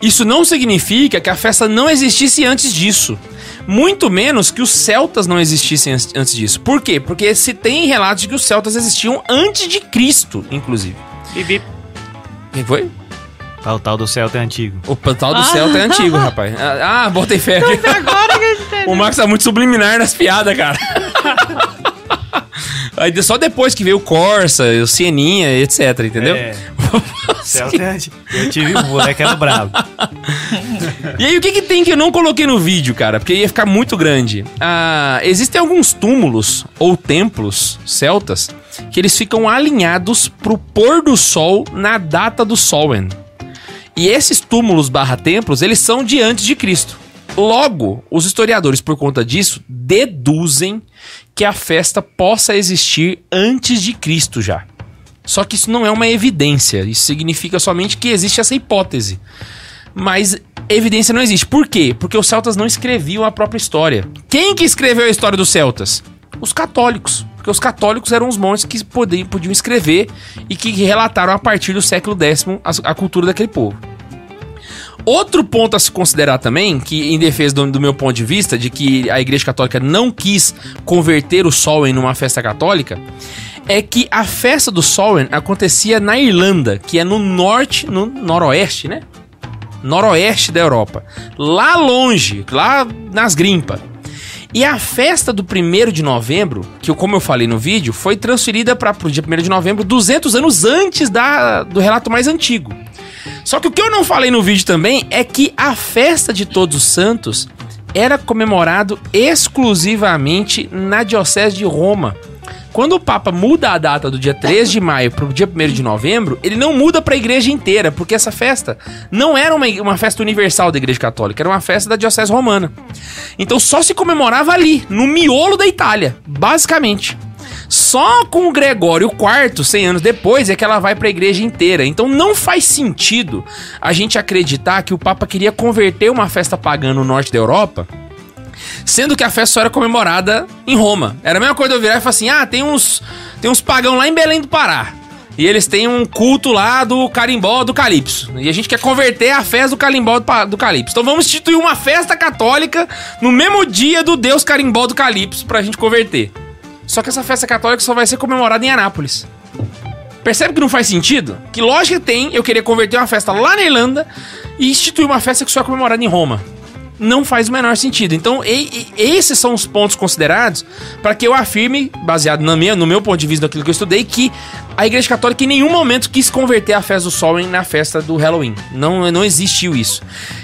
Isso não significa que a festa não existisse antes disso. Muito menos que os celtas não existissem an- antes disso. Por quê? Porque se tem relatos de que os celtas existiam antes de Cristo, inclusive. Bibi. Quem foi? Ah, O tal do Celta é antigo. O tal do Celta é antigo, rapaz. Ah, ah, botei fé aqui. Agora que a gente O Max tá muito subliminar nas piadas, cara. Aí só depois que veio o Corsa, o Sieninha, etc, entendeu? É. Celta é antigo. Eu tive um moleque era bravo. E aí, o que, que tem que eu não coloquei no vídeo, cara? Porque ia ficar muito grande. Ah, existem alguns túmulos ou templos celtas que eles ficam alinhados pro pôr do sol na data do Samhain. E esses túmulos barra templos, eles são de antes de Cristo. Logo, os historiadores, por conta disso, deduzem que a festa possa existir antes de Cristo já. Só que isso não é uma evidência, isso significa somente que existe essa hipótese. Mas evidência não existe. Por quê? Porque os celtas não escreviam a própria história. Quem que escreveu a história dos celtas? Os católicos. Porque os católicos eram os monges que podiam, escrever e que relataram a partir do século X a cultura daquele povo. Outro ponto a se considerar também, que em defesa do, do meu ponto de vista, de que a Igreja Católica não quis converter o Samhain numa festa católica, é que a festa do Samhain acontecia na Irlanda, que é no norte, no noroeste, né? Noroeste da Europa. Lá longe, lá nas grimpas. E a festa do 1 de novembro, que como eu falei no vídeo, foi transferida para o dia 1 de novembro 200 anos antes da, do relato mais antigo. Só que o que eu não falei no vídeo também é que a festa de Todos os Santos era comemorado exclusivamente na Diocese de Roma. Quando o Papa muda a data do dia 3 de maio para o dia 1 de novembro, ele não muda para a igreja inteira, porque essa festa não era uma, uma festa universal da igreja católica, era uma festa da Diocese Romana. Então só se comemorava ali, no miolo da Itália, basicamente. Só com o Gregório IV, 100 anos depois, é que ela vai para a igreja inteira. Então não faz sentido a gente acreditar que o Papa queria converter uma festa pagã no norte da Europa Sendo que a festa só era comemorada em Roma. Era a mesma coisa eu virar e falar assim: ah, tem uns, tem uns pagãos lá em Belém do Pará. E eles têm um culto lá do carimbó do Calypso. E a gente quer converter a festa do carimbó do, do Calypso. Então vamos instituir uma festa católica no mesmo dia do deus carimbó do Calypso pra gente converter. Só que essa festa católica só vai ser comemorada em Anápolis. Percebe que não faz sentido? Que lógica tem eu querer converter uma festa lá na Irlanda e instituir uma festa que só é comemorada em Roma? Não faz o menor sentido. Então, e- e- esses são os pontos considerados para que eu afirme, baseado na minha, no meu ponto de vista daquilo que eu estudei, que a Igreja Católica em nenhum momento quis converter a festa do Sol na festa do Halloween. Não, não existiu isso.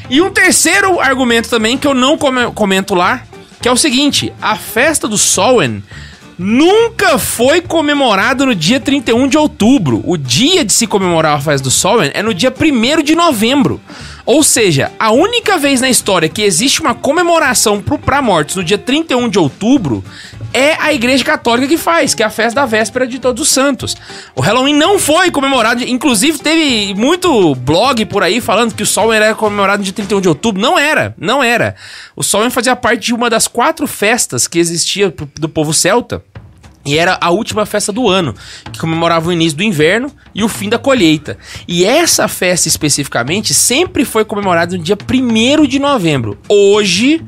E um terceiro argumento também, que eu não come- comento lá, que é o seguinte: a festa do Samhain nunca foi comemorada no dia 31 de outubro. O dia de se comemorar a festa do Samhain é no dia 1 de novembro. Ou seja, a única vez na história que existe uma comemoração para mortos no dia 31 de outubro é a Igreja Católica que faz, que é a festa da véspera de Todos os Santos. O Halloween não foi comemorado, inclusive teve muito blog por aí falando que o Sol era comemorado no dia 31 de outubro. Não era, não era. O Sol fazia parte de uma das quatro festas que existia do povo celta. E era a última festa do ano, que comemorava o início do inverno e o fim da colheita. E essa festa especificamente sempre foi comemorada no dia 1 de novembro. Hoje,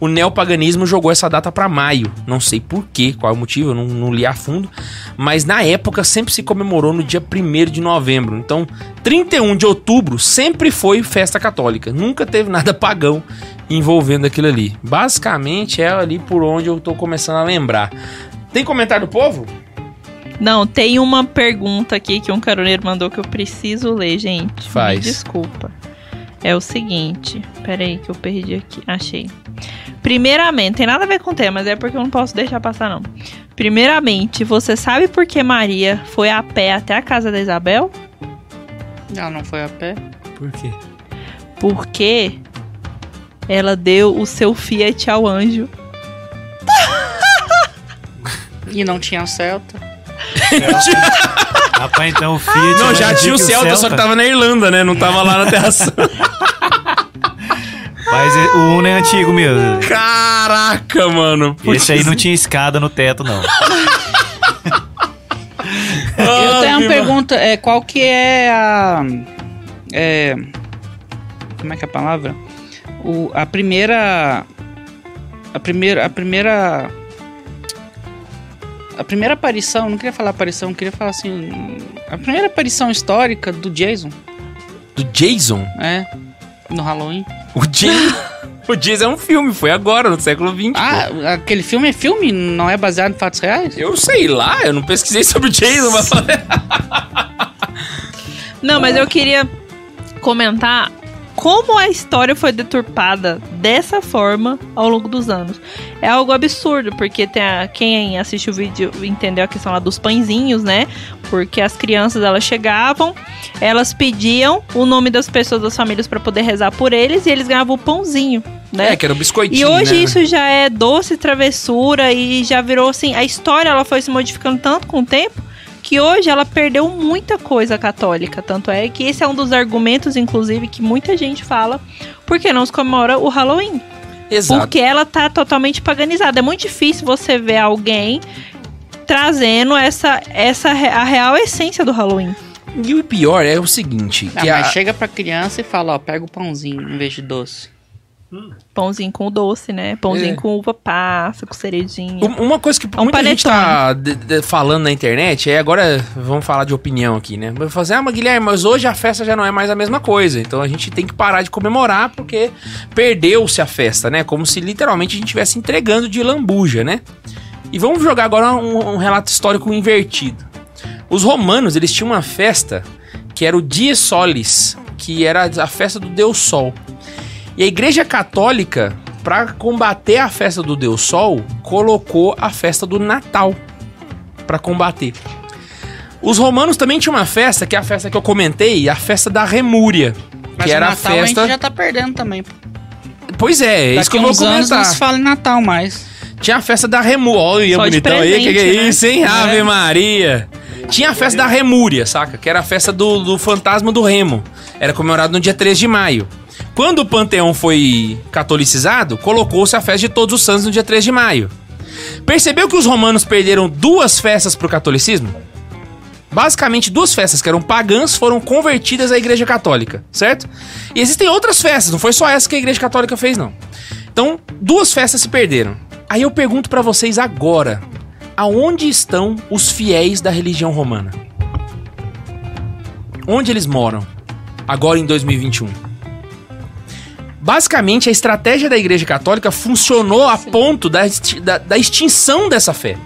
o neopaganismo jogou essa data para maio. Não sei porquê, qual é o motivo, eu não, não, li a fundo. Mas na época sempre se comemorou no dia 1 de novembro. Então, 31 de outubro sempre foi festa católica. Nunca teve nada pagão envolvendo aquilo ali. Basicamente é ali por onde eu tô começando a lembrar. Tem comentário do povo? Não, tem uma pergunta aqui que um caroneiro mandou que eu preciso ler, gente. Faz. Me desculpa. É o seguinte. Peraí que eu perdi aqui. Achei. Primeiramente, tem nada a ver com o tema, mas é porque eu não posso deixar passar, não. Primeiramente, você sabe por que Maria foi a pé até a casa da Isabel? Ela não foi a pé? Por quê? Porque ela deu o seu Fiat ao anjo. E não tinha Celta. Rapaz, então o Fiat... Não, já tinha o que Celta, só que tava na Irlanda, né? Não tava lá na Terra Santa. Mas é- o Uno é antigo mesmo. Caraca, mano. Esse aí não tinha escada no teto, não. Eu tenho uma pergunta, é, qual que é a... É, como é que é a palavra? O, a primeira... A primeira... A primeira... A primeira aparição, não queria falar aparição, queria falar assim... A primeira aparição histórica do Jason, Do Jason? é, no Halloween. O Jason... o Jason é um filme, foi agora, no século XX. pô. Ah, aquele filme é filme? Não é baseado em fatos reais? Eu sei lá, eu não pesquisei sobre o Jason, mas... Não, mas eu queria comentar como a história foi deturpada dessa forma ao longo dos anos. É algo absurdo, porque tem a- quem assiste o vídeo entendeu a questão lá dos pãezinhos, né? Porque as crianças elas chegavam, elas pediam o nome das pessoas das famílias para poder rezar por eles e eles ganhavam o pãozinho, né? É, que era um biscoitinho, E hoje né? isso já é doce travessura e já virou assim, a história ela foi se modificando tanto com o tempo que hoje ela perdeu muita coisa católica, tanto é que esse é um dos argumentos inclusive que muita gente fala porque não se comemora o Halloween, Exato. porque ela tá totalmente paganizada. É muito difícil você ver alguém trazendo essa essa a real essência do Halloween. E o pior é o seguinte, Ah, que mas a- chega pra criança e fala, ó, pega o pãozinho em vez de doce. Pãozinho com doce, né? Pãozinho É. com uva passa, com cerejinha. Um- Uma coisa que um muita gente panetone. tá de- de- falando na internet, é agora vamos falar de opinião aqui, né? Vai fazer, ah, mas Guilherme, mas hoje a festa já não é mais a mesma coisa. Então a gente tem que parar de comemorar porque perdeu-se a festa, né? Como se literalmente a gente estivesse entregando de lambuja, né? E vamos jogar agora um, um relato histórico invertido. Os romanos, eles tinham uma festa que era o Dies Solis, que era a festa do Deus Sol. E a Igreja Católica, para combater a festa do Deus Sol, colocou a festa do Natal para combater. Os romanos também tinham uma festa, que é a festa que eu comentei, a festa da Remúria, Mas que o era a Natal festa. a gente já tá perdendo também. Pois é, é isso que eu Daqui vou uns anos comentar. não se fala em Natal mais. Tinha a festa da Remúria. Olha o Ian Só bonitão aí, que, que é né? isso, hein? Ave É. Maria. Tinha a festa da Remúria, saca? Que era a festa do, do fantasma do Remo. Era comemorado no dia 3 de maio. Quando o Panteão foi catolicizado, colocou-se a festa de Todos os Santos no dia 3 de maio. Percebeu que os romanos perderam duas festas pro catolicismo? Basicamente, duas festas que eram pagãs foram convertidas à Igreja Católica, certo? E existem outras festas, não foi só essa que a Igreja Católica fez, não. Então, duas festas se perderam. Aí eu pergunto pra vocês agora: aonde estão os fiéis da religião romana? Onde eles moram? Agora em 2021. Basicamente, a estratégia da Igreja Católica funcionou a ponto da, da- da extinção dessa fé.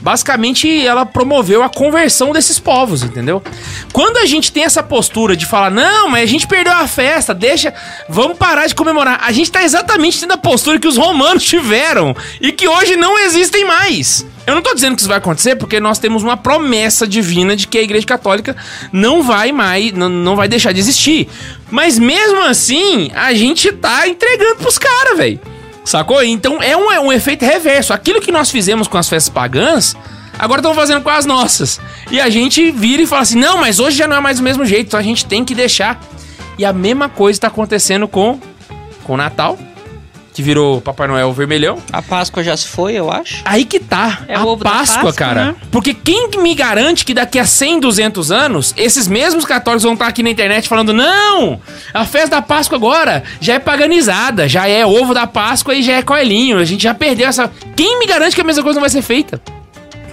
Basicamente, ela promoveu a conversão desses povos, entendeu? Quando a gente tem essa postura de falar, não, mas a gente perdeu a festa, deixa, vamos parar de comemorar. A gente tá exatamente tendo a postura que os romanos tiveram e que hoje não existem mais. Eu não tô dizendo que isso vai acontecer porque nós temos uma promessa divina de que a Igreja Católica não vai mais, não, vai deixar de existir. Mas mesmo assim, a gente tá entregando pros caras, velho. Sacou? Então é um, é um efeito reverso. Aquilo que nós fizemos com as festas pagãs, agora estão fazendo com as nossas. E a gente vira e fala assim: não, mas hoje já não é mais o mesmo jeito, então a gente tem que deixar. E a mesma coisa está acontecendo com, com o Natal, que virou Papai Noel vermelhão. A Páscoa já se foi, eu acho. Aí que tá. É a o ovo da Páscoa, Páscoa, cara. né? Porque quem me garante que daqui a 100, 200 anos, esses mesmos católicos vão estar aqui na internet falando: não, a festa da Páscoa agora já é paganizada, já é ovo da Páscoa e já é coelhinho. A gente já perdeu essa. Quem me garante que a mesma coisa não vai ser feita?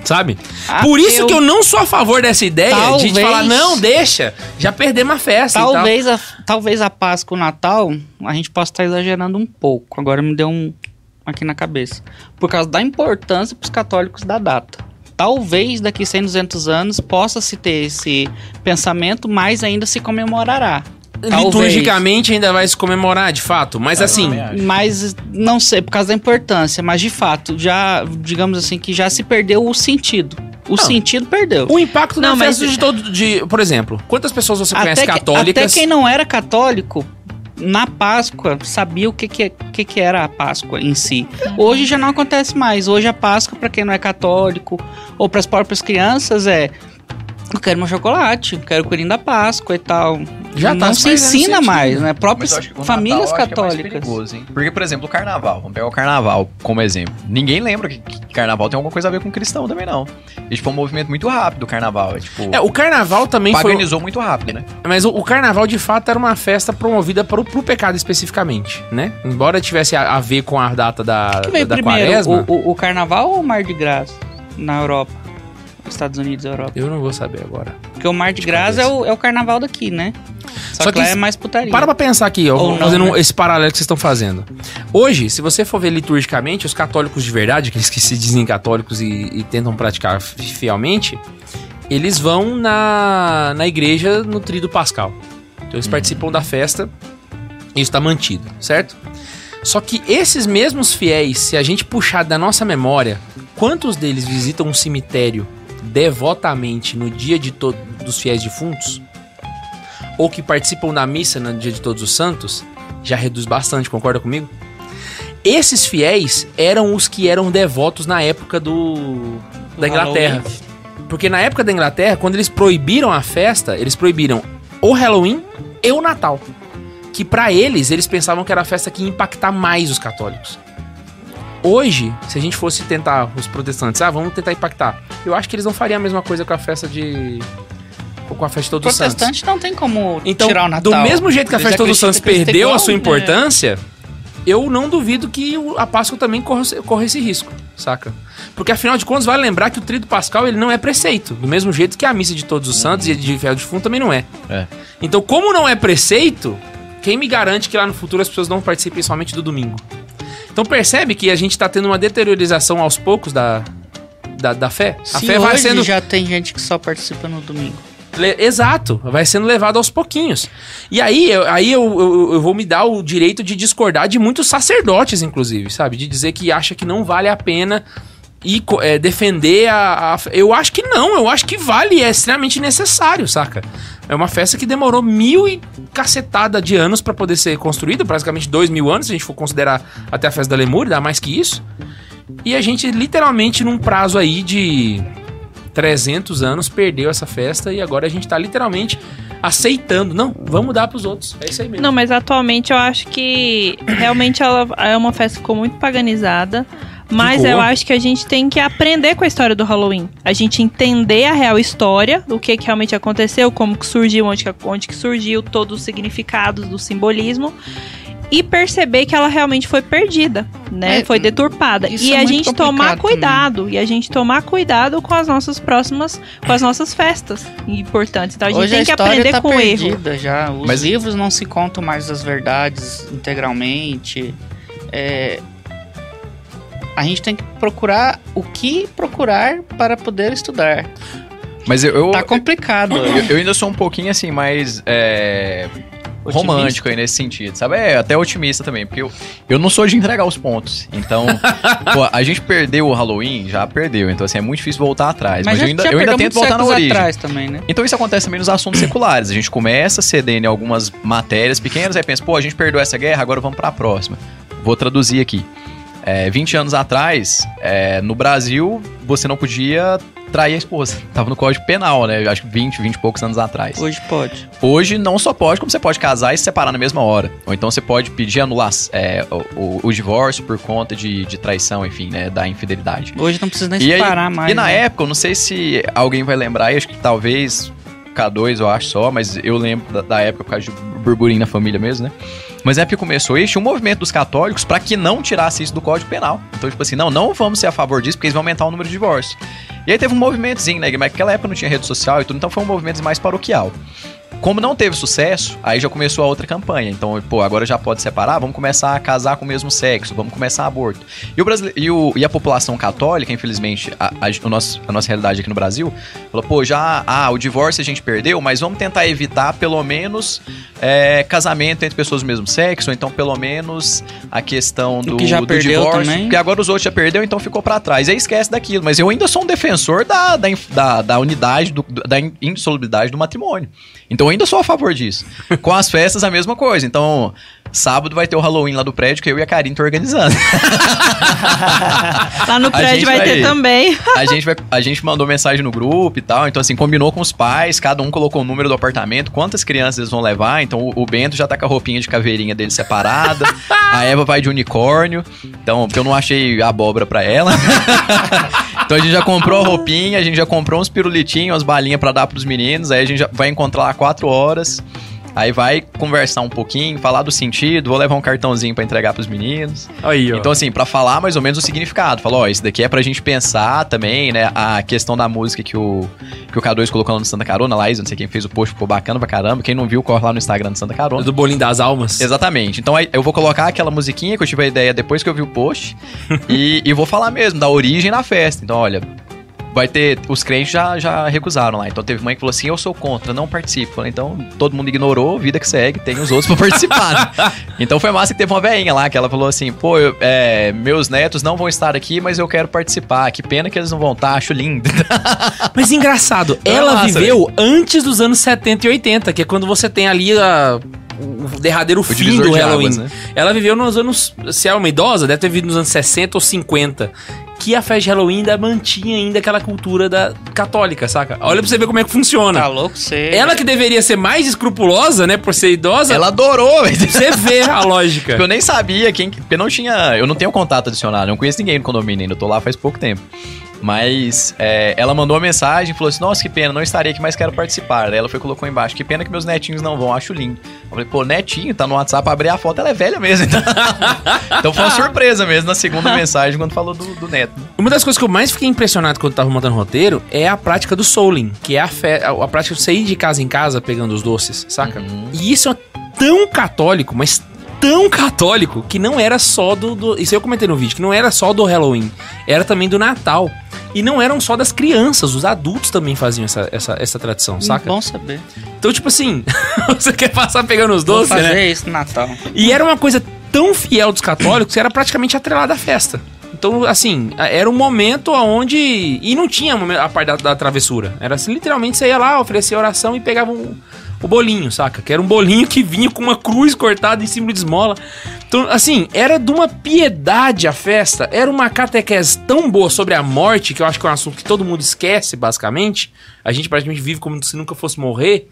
Sabe? Ah, Por isso eu- que eu não sou a favor dessa ideia de Talvez- falar: não, deixa, já perdemos a festa. tal. Talvez a, talvez a Páscoa o Natal, a gente possa estar exagerando um pouco. Agora me deu um aqui na cabeça. Por causa da importância para os católicos da data. Talvez daqui 100, 200 anos possa se ter esse pensamento, mas ainda se comemorará. Talvez. Liturgicamente ainda vai se comemorar, de fato. Mas assim. Mas não sei, por causa da importância, mas de fato, já, digamos assim, que já se perdeu o sentido. O Não. sentido perdeu. o impacto Não, na mas- festa de todo. De, por exemplo, quantas pessoas você conhece que- católicas? até quem não era católico, na Páscoa, sabia o que, que, que, que era a Páscoa em si. Hoje já não acontece mais. Hoje a Páscoa, pra quem não é católico, ou pras próprias crianças, é. Eu quero meu chocolate, eu quero o coelhinho da Páscoa e tal. Já tá não se ensina mais, né? Próprias famílias Natal é católicas. perigoso? Porque, por exemplo, o carnaval. Vamos pegar o carnaval como exemplo. Ninguém lembra que, que carnaval tem alguma coisa a ver com cristão também, não. E, tipo, é um movimento muito rápido o carnaval. É, tipo, É, o carnaval também foi. paganizou muito rápido, né? Mas o, o carnaval de fato era uma festa promovida pro, pro pecado especificamente, né? Embora tivesse a, a ver com a data da, O que veio da primeiro, quaresma. o, o, o carnaval ou o Mar de Graça na Europa? Estados Unidos e Europa. Eu não vou saber agora. Porque o Mar de, Graça é o, é o carnaval daqui, né? Só, Só que, lá que é mais putaria. Para pra pensar aqui, ó, não, fazendo né? esse paralelo que vocês estão fazendo. Hoje, se você for ver liturgicamente, os católicos de verdade, aqueles que se dizem católicos e, e tentam praticar fi- fielmente, eles vão na, na igreja no Tríduo Pascal. Então eles participam da festa e isso está mantido, certo? Só que esses mesmos fiéis, se a gente puxar da nossa memória, quantos deles visitam um cemitério devotamente no dia de dos fiéis defuntos? Ou que participam da missa no dia de todos os santos? Já reduz bastante, concorda comigo? Esses fiéis eram os que eram devotos na época do da Inglaterra. Porque na época da Inglaterra, quando eles proibiram a festa, eles proibiram o Halloween e o Natal. Que pra eles, eles pensavam que era a festa que ia impactar mais os católicos. Hoje, se a gente fosse tentar, os protestantes, ah, vamos tentar impactar. Eu acho que eles não fariam a mesma coisa com a festa de. com a festa de Todos os Santos. Protestante não tem como Então, tirar o Natal. do mesmo jeito que a festa dos Santos perdeu a sua né? importância, eu não duvido que o- a Páscoa também corra, corra esse risco, saca? Porque afinal de contas, vale lembrar que o Tríduo Pascal ele não é preceito. Do mesmo jeito que a missa de Todos os Santos e a de Fiel de Fundo também não é. É. Então, como não é preceito, quem me garante que lá no futuro as pessoas não participem somente do domingo? Então percebe que a gente tá tendo uma deteriorização aos poucos da, da, da fé. A Se fé vai sendo já tem gente que só participa no domingo. Le- Exato, vai sendo levado aos pouquinhos. E aí, eu, aí eu, eu, eu vou me dar o direito de discordar de muitos sacerdotes, inclusive, sabe? De dizer que acha que não vale a pena e é, defender a, a- Eu acho que não, eu acho que vale é extremamente necessário, saca? É uma festa que demorou mil e cacetada de anos pra poder ser construída, praticamente dois mil anos, se a gente for considerar até a festa da Lemúria, dá mais que isso. E a gente, literalmente, num prazo aí de 300 anos, perdeu essa festa e agora a gente tá literalmente aceitando. Não, vamos dar pros outros. É isso aí mesmo. Não, mas atualmente eu acho que realmente ela é uma festa que ficou muito paganizada. Mas eu acho que a gente tem que aprender com a história do Halloween. A gente entender a real história, do que, que realmente aconteceu, como que surgiu, onde que, onde que surgiu, todos os significados do simbolismo. E perceber que ela realmente foi perdida, né? É, foi deturpada. E é a gente tomar cuidado. E a gente tomar cuidado com as nossas próximas, com as nossas festas importantes. Então a gente Hoje tem a que aprender tá com o erro. perdida já. Os Mas- livros não se contam mais as verdades integralmente. É, a gente tem que procurar o que procurar para poder estudar. Mas eu, eu, Tá complicado. eu, eu ainda sou um pouquinho assim, mais. é, romântico aí nesse sentido, sabe? É, até otimista também, porque eu, eu não sou de entregar os pontos. Então, pô, a gente perdeu o Halloween, já perdeu. Então, assim, é muito difícil voltar atrás. Mas, Mas, eu ainda, eu ainda tento voltar na origem. atrás também, né? Então isso acontece também nos assuntos seculares. A gente começa cedendo em algumas matérias pequenas, aí pensa, pô, a gente perdeu essa guerra, agora vamos pra próxima. Vou traduzir aqui. É, 20 anos atrás, é, no Brasil, você não podia trair a esposa. Tava no Código Penal, né? Acho que 20, 20 e poucos anos atrás. Hoje pode. Hoje não só pode, como você pode casar e se separar na mesma hora. Ou então você pode pedir anular é, o, o- o divórcio por conta de, de traição, enfim, né? Da infidelidade. Hoje não precisa nem E, aí- separar mais. e na né? época, eu não sei se alguém vai lembrar, e acho que talvez K2 eu acho só, mas eu lembro da, da época por causa de burburinho na família mesmo, né? Mas na época que começou isso, um movimento dos católicos pra que não tirasse isso do Código Penal. Então, tipo assim, não, não vamos ser a favor disso, porque eles vão aumentar o número de divórcios. E aí teve um movimentozinho, né? Mas naquela época não tinha rede social e tudo, então foi um movimento mais paroquial. Como não teve sucesso, aí já começou a outra campanha. Então, pô, agora já pode separar, vamos começar a casar com o mesmo sexo, vamos começar aborto. E, o brasile... e, o... e a população católica, infelizmente, a, a, o nosso... a nossa realidade aqui no Brasil, falou, pô, já, ah, o divórcio a gente perdeu, mas vamos tentar evitar pelo menos é, casamento entre pessoas do mesmo sexo, ou então pelo menos a questão do, que do perdeu divórcio. também. Porque agora os outros já perdeu, então ficou pra trás. Aí esquece daquilo. Mas eu ainda sou um defensor da, da, da, da unidade, do- da in- indissolubilidade do matrimônio. Então eu ainda sou a favor disso. Com as festas, a mesma coisa. Então, sábado vai ter o Halloween lá do prédio que eu e a Karine estão organizando. Lá no prédio vai, vai- ter também. A gente, vai, a gente mandou mensagem no grupo e tal. Então, assim, combinou com os pais, cada um colocou o número do apartamento, quantas crianças eles vão levar. Então, o, o Bento já tá com a roupinha de caveirinha dele separada. a Eva vai de unicórnio. Então, porque eu não achei abóbora pra ela. então, a gente já comprou a roupinha, a gente já comprou uns pirulitinhos, umas balinhas pra dar pros meninos. Aí a gente vai encontrar lá quatro horas. Aí vai conversar um pouquinho, falar do sentido, vou levar um cartãozinho pra entregar pros meninos. Aí, ó. Então, assim, pra falar mais ou menos o significado. Falou, ó, isso daqui é pra gente pensar também, né? A questão da música que o, que o K2 colocou lá no Santa Carona, Laís, não sei quem fez o post, ficou bacana pra caramba. Quem não viu, corre lá no Instagram do Santa Carona. do bolinho das almas. Exatamente. Então aí eu vou colocar aquela musiquinha que eu tive a ideia depois que eu vi o post e, e vou falar mesmo da origem da festa. Então, olha, vai ter. Os crentes já, já recusaram lá. Então teve mãe que falou assim: eu sou contra, não participo. Então todo mundo ignorou, vida que segue, tem os outros pra participar. né? Então foi massa que teve uma veinha lá que ela falou assim: pô, eu- é, meus netos não vão estar aqui, mas eu quero participar. Que pena que eles não vão estar, acho lindo. Mas engraçado, ela viveu antes dos anos 70 e 80, que é quando você tem ali a- o derradeiro fim divisor do de Halloween. águas, né? Ela viveu nos anos. Se é uma idosa, deve ter vivido nos anos 60 ou 50. Que a festa de Halloween ainda mantinha ainda aquela cultura da católica, saca? Olha pra você ver como é que funciona. Tá louco você. Ela que deveria ser mais escrupulosa, né, por ser idosa, ela adorou, velho. você vê a lógica. Porque eu nem sabia quem. Porque eu não tinha. Eu não tenho contato adicionado, eu não conheço ninguém no condomínio ainda. Eu tô lá faz pouco tempo. Mas é, ela mandou uma mensagem e falou assim: Nossa, que pena, não estarei aqui, mas quero participar. Daí ela foi colocou embaixo: Que pena que meus netinhos não vão, acho lindo. Eu falei: Pô, netinho, tá no WhatsApp, abri a foto, ela é velha mesmo. Então, então foi uma surpresa mesmo na segunda mensagem quando falou do, do neto. Uma das coisas que eu mais fiquei impressionado quando tava montando o roteiro é a prática do souling, que é a, fe- a, prática de sair de casa em casa pegando os doces, saca? E isso é tão católico, mas tão católico, que não era só do, do- Isso eu comentei no vídeo, que não era só do Halloween, era também do Natal. E não eram só das crianças, os adultos também faziam essa, essa, essa tradição, saca? Bom saber. Então, tipo assim, você quer passar pegando os Vou doces, fazer né? isso no Natal. E era uma coisa tão fiel dos católicos que era praticamente atrelada à festa. Então, assim, era um momento onde. E não tinha a parte da, da travessura. Era assim, literalmente você ia lá, oferecia oração e pegava um- o bolinho, saca? Que era um bolinho que vinha com uma cruz cortada em cima de esmola. Então, assim, era de uma piedade a festa. Era uma catequese tão boa sobre a morte, que eu acho que é um assunto que todo mundo esquece, basicamente. A gente praticamente vive como se nunca fosse morrer.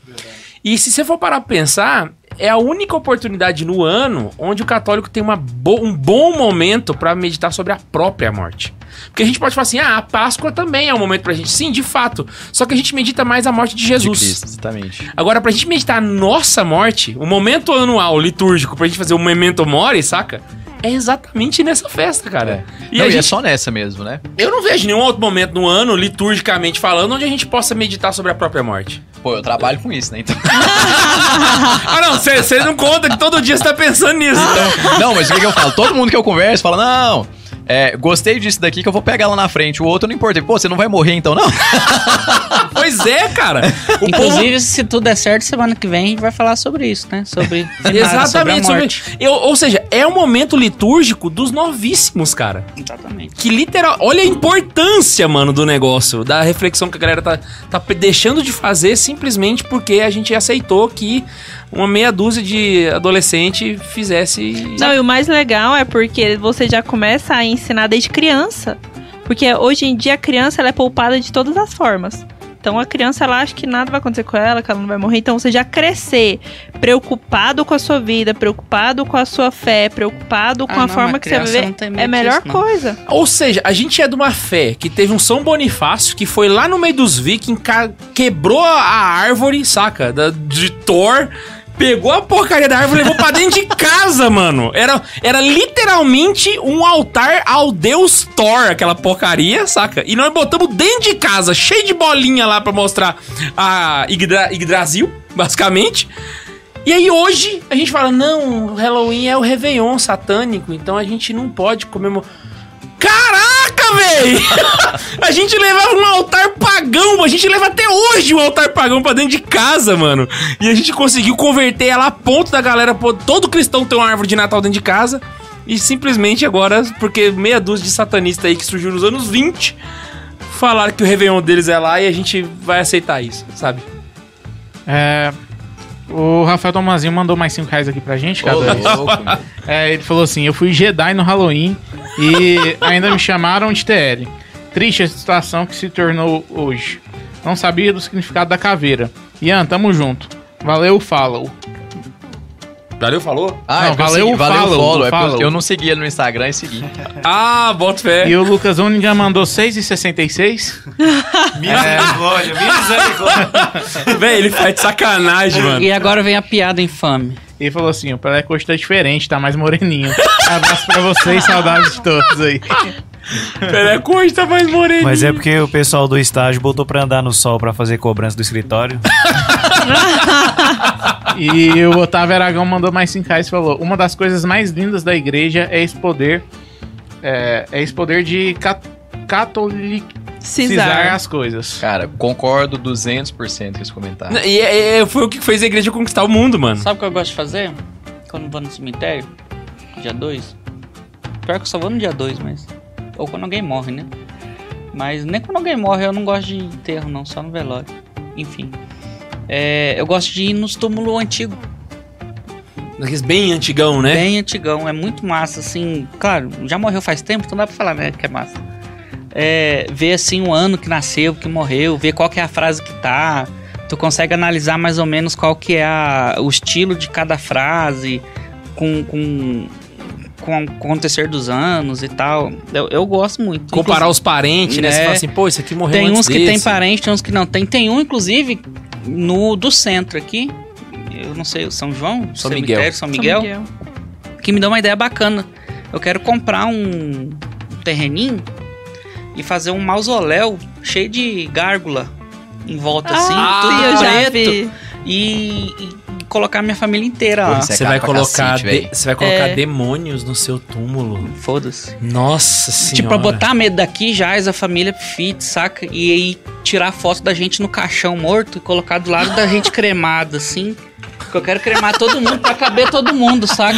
E se você for parar pra pensar, é a única oportunidade no ano onde o católico tem uma bo- um bom momento pra meditar sobre a própria morte. Porque a gente pode falar assim, ah, a Páscoa também é um momento pra gente. Sim, de fato. Só que a gente medita mais a morte de De Jesus. Cristo, exatamente. Agora, pra gente meditar a nossa morte, o momento anual litúrgico pra gente fazer o memento mori, saca? É exatamente nessa festa, cara. E, E não, e é gente- só nessa mesmo, né? Eu não vejo nenhum outro momento no ano, liturgicamente falando, onde a gente possa meditar sobre a própria morte. Pô, eu trabalho com isso, né? Então... Ah, não, você não conta que todo dia você tá pensando nisso, então. Não, mas o que, que eu falo? Todo mundo que eu converso fala, não, É, gostei disso daqui que eu vou pegar lá na frente. O outro não importa. Pô, você não vai morrer então, não? Pois é, cara. O povo... Inclusive, se tudo der certo, semana que vem a gente vai falar sobre isso, né? Sobre Exatamente. sobre a sobre-. Eu- ou seja, é o momento litúrgico dos novíssimos, cara. Exatamente. Que literal. Olha a importância, mano, do negócio. Da reflexão que a galera tá, tá deixando de fazer simplesmente porque a gente aceitou que uma meia dúzia de adolescente fizesse. Não, e o mais legal é porque você já começa a ensinar desde criança. Porque hoje em dia a criança ela é poupada de todas as formas. Então a criança ela acha que nada vai acontecer com ela, que ela não vai morrer. Então você já crescer preocupado com a sua vida, preocupado com a sua fé, preocupado com Ah, a não, forma que você criança vive, não tem medo é a melhor disso, coisa. Ou seja, a gente é de uma fé que teve um São Bonifácio que foi lá no meio dos vikings, quebrou a árvore, saca? Da, de Thor. Pegou a porcaria da árvore e levou pra dentro de casa, mano. Era, era literalmente um altar ao deus Thor, aquela porcaria, saca? E nós botamos dentro de casa, cheio de bolinha lá pra mostrar a Yggdra- Yggdrasil, basicamente. E aí hoje a gente fala, não, o Halloween é o Réveillon satânico, então a gente não pode comemorar. Caraca, véi! a gente levava um altar pagão, a gente leva até hoje um altar pagão pra dentro de casa, mano. E a gente conseguiu converter ela a ponto da galera, todo cristão ter uma árvore de Natal dentro de casa. E simplesmente agora, porque meia dúzia de satanistas aí que surgiu nos anos 20, falaram que o Réveillon deles é lá e a gente vai aceitar isso, sabe? É, o Rafael Tomazinho mandou mais 5 reais aqui pra gente, cada louco. É, ele falou assim: Eu fui Jedi no Halloween e ainda me chamaram de TL. Triste a situação que se tornou hoje. Não sabia do significado da caveira. Ian, tamo junto. Valeu, follow. Valeu, falou? Ah, Não, é eu valeu segui- valeu follow, follow. É eu- follow. eu não segui ele no Instagram e segui. Ah, bota fé. E o Lucas Uniga mandou 6,66. Misericórdia, misericórdia. Véi, ele faz de sacanagem, mano. E agora vem a piada infame. E falou assim: o Pelé Costa tá diferente, tá mais moreninho. Abraço pra vocês, saudades de todos aí. Pelé Costa mais moreninho. Mas é porque o pessoal do estágio botou pra andar no sol pra fazer cobrança do escritório. E o Otávio Aragão mandou mais 5 reais e falou: Uma das coisas mais lindas da igreja é esse poder. É, é esse poder de cat catolicizar Cisar. as coisas. Cara, concordo 200% com esse comentário. E é- é- foi o que fez a igreja conquistar o mundo, mano. Sabe o que eu gosto de fazer? Quando vou no cemitério, dia 2. Pior que eu só vou no dia 2, mas. Ou quando alguém morre, né? Mas nem quando alguém morre eu não gosto de enterro, não, só no velório. Enfim. É, eu gosto de ir nos túmulos antigos, Daqueles bem antigão, né? bem antigão. É muito massa, assim. Claro, já morreu faz tempo, então dá pra falar, né? Que é massa. É, ver assim o ano que nasceu, que morreu, ver qual que é a frase que tá. Tu consegue analisar mais ou menos qual que é a- o estilo de cada frase, com, com, com o acontecer dos anos e tal. Eu, eu gosto muito. Comparar os parentes, né? Você É. fala assim, pô, esse aqui morreu Tem uns que tem desse. parente, tem uns que não tem. Tem um, inclusive, no do centro aqui. Eu não sei, o São João? São Cemitério Miguel. São Miguel. Que me deu uma ideia bacana. Eu quero comprar um terreninho e fazer um mausoléu cheio de gárgula em volta, assim, Ah, tudo sim, eu já preto. E, e colocar minha família inteira lá. é Você vai colocar, cacete, de- você vai colocar É. demônios no seu túmulo. Foda-se. Nossa senhora. Tipo, pra botar medo daqui, já a família fit, saca? E aí tirar foto da gente no caixão morto e colocar do lado da gente cremada, assim. Porque eu quero cremar todo mundo pra caber todo mundo, saca?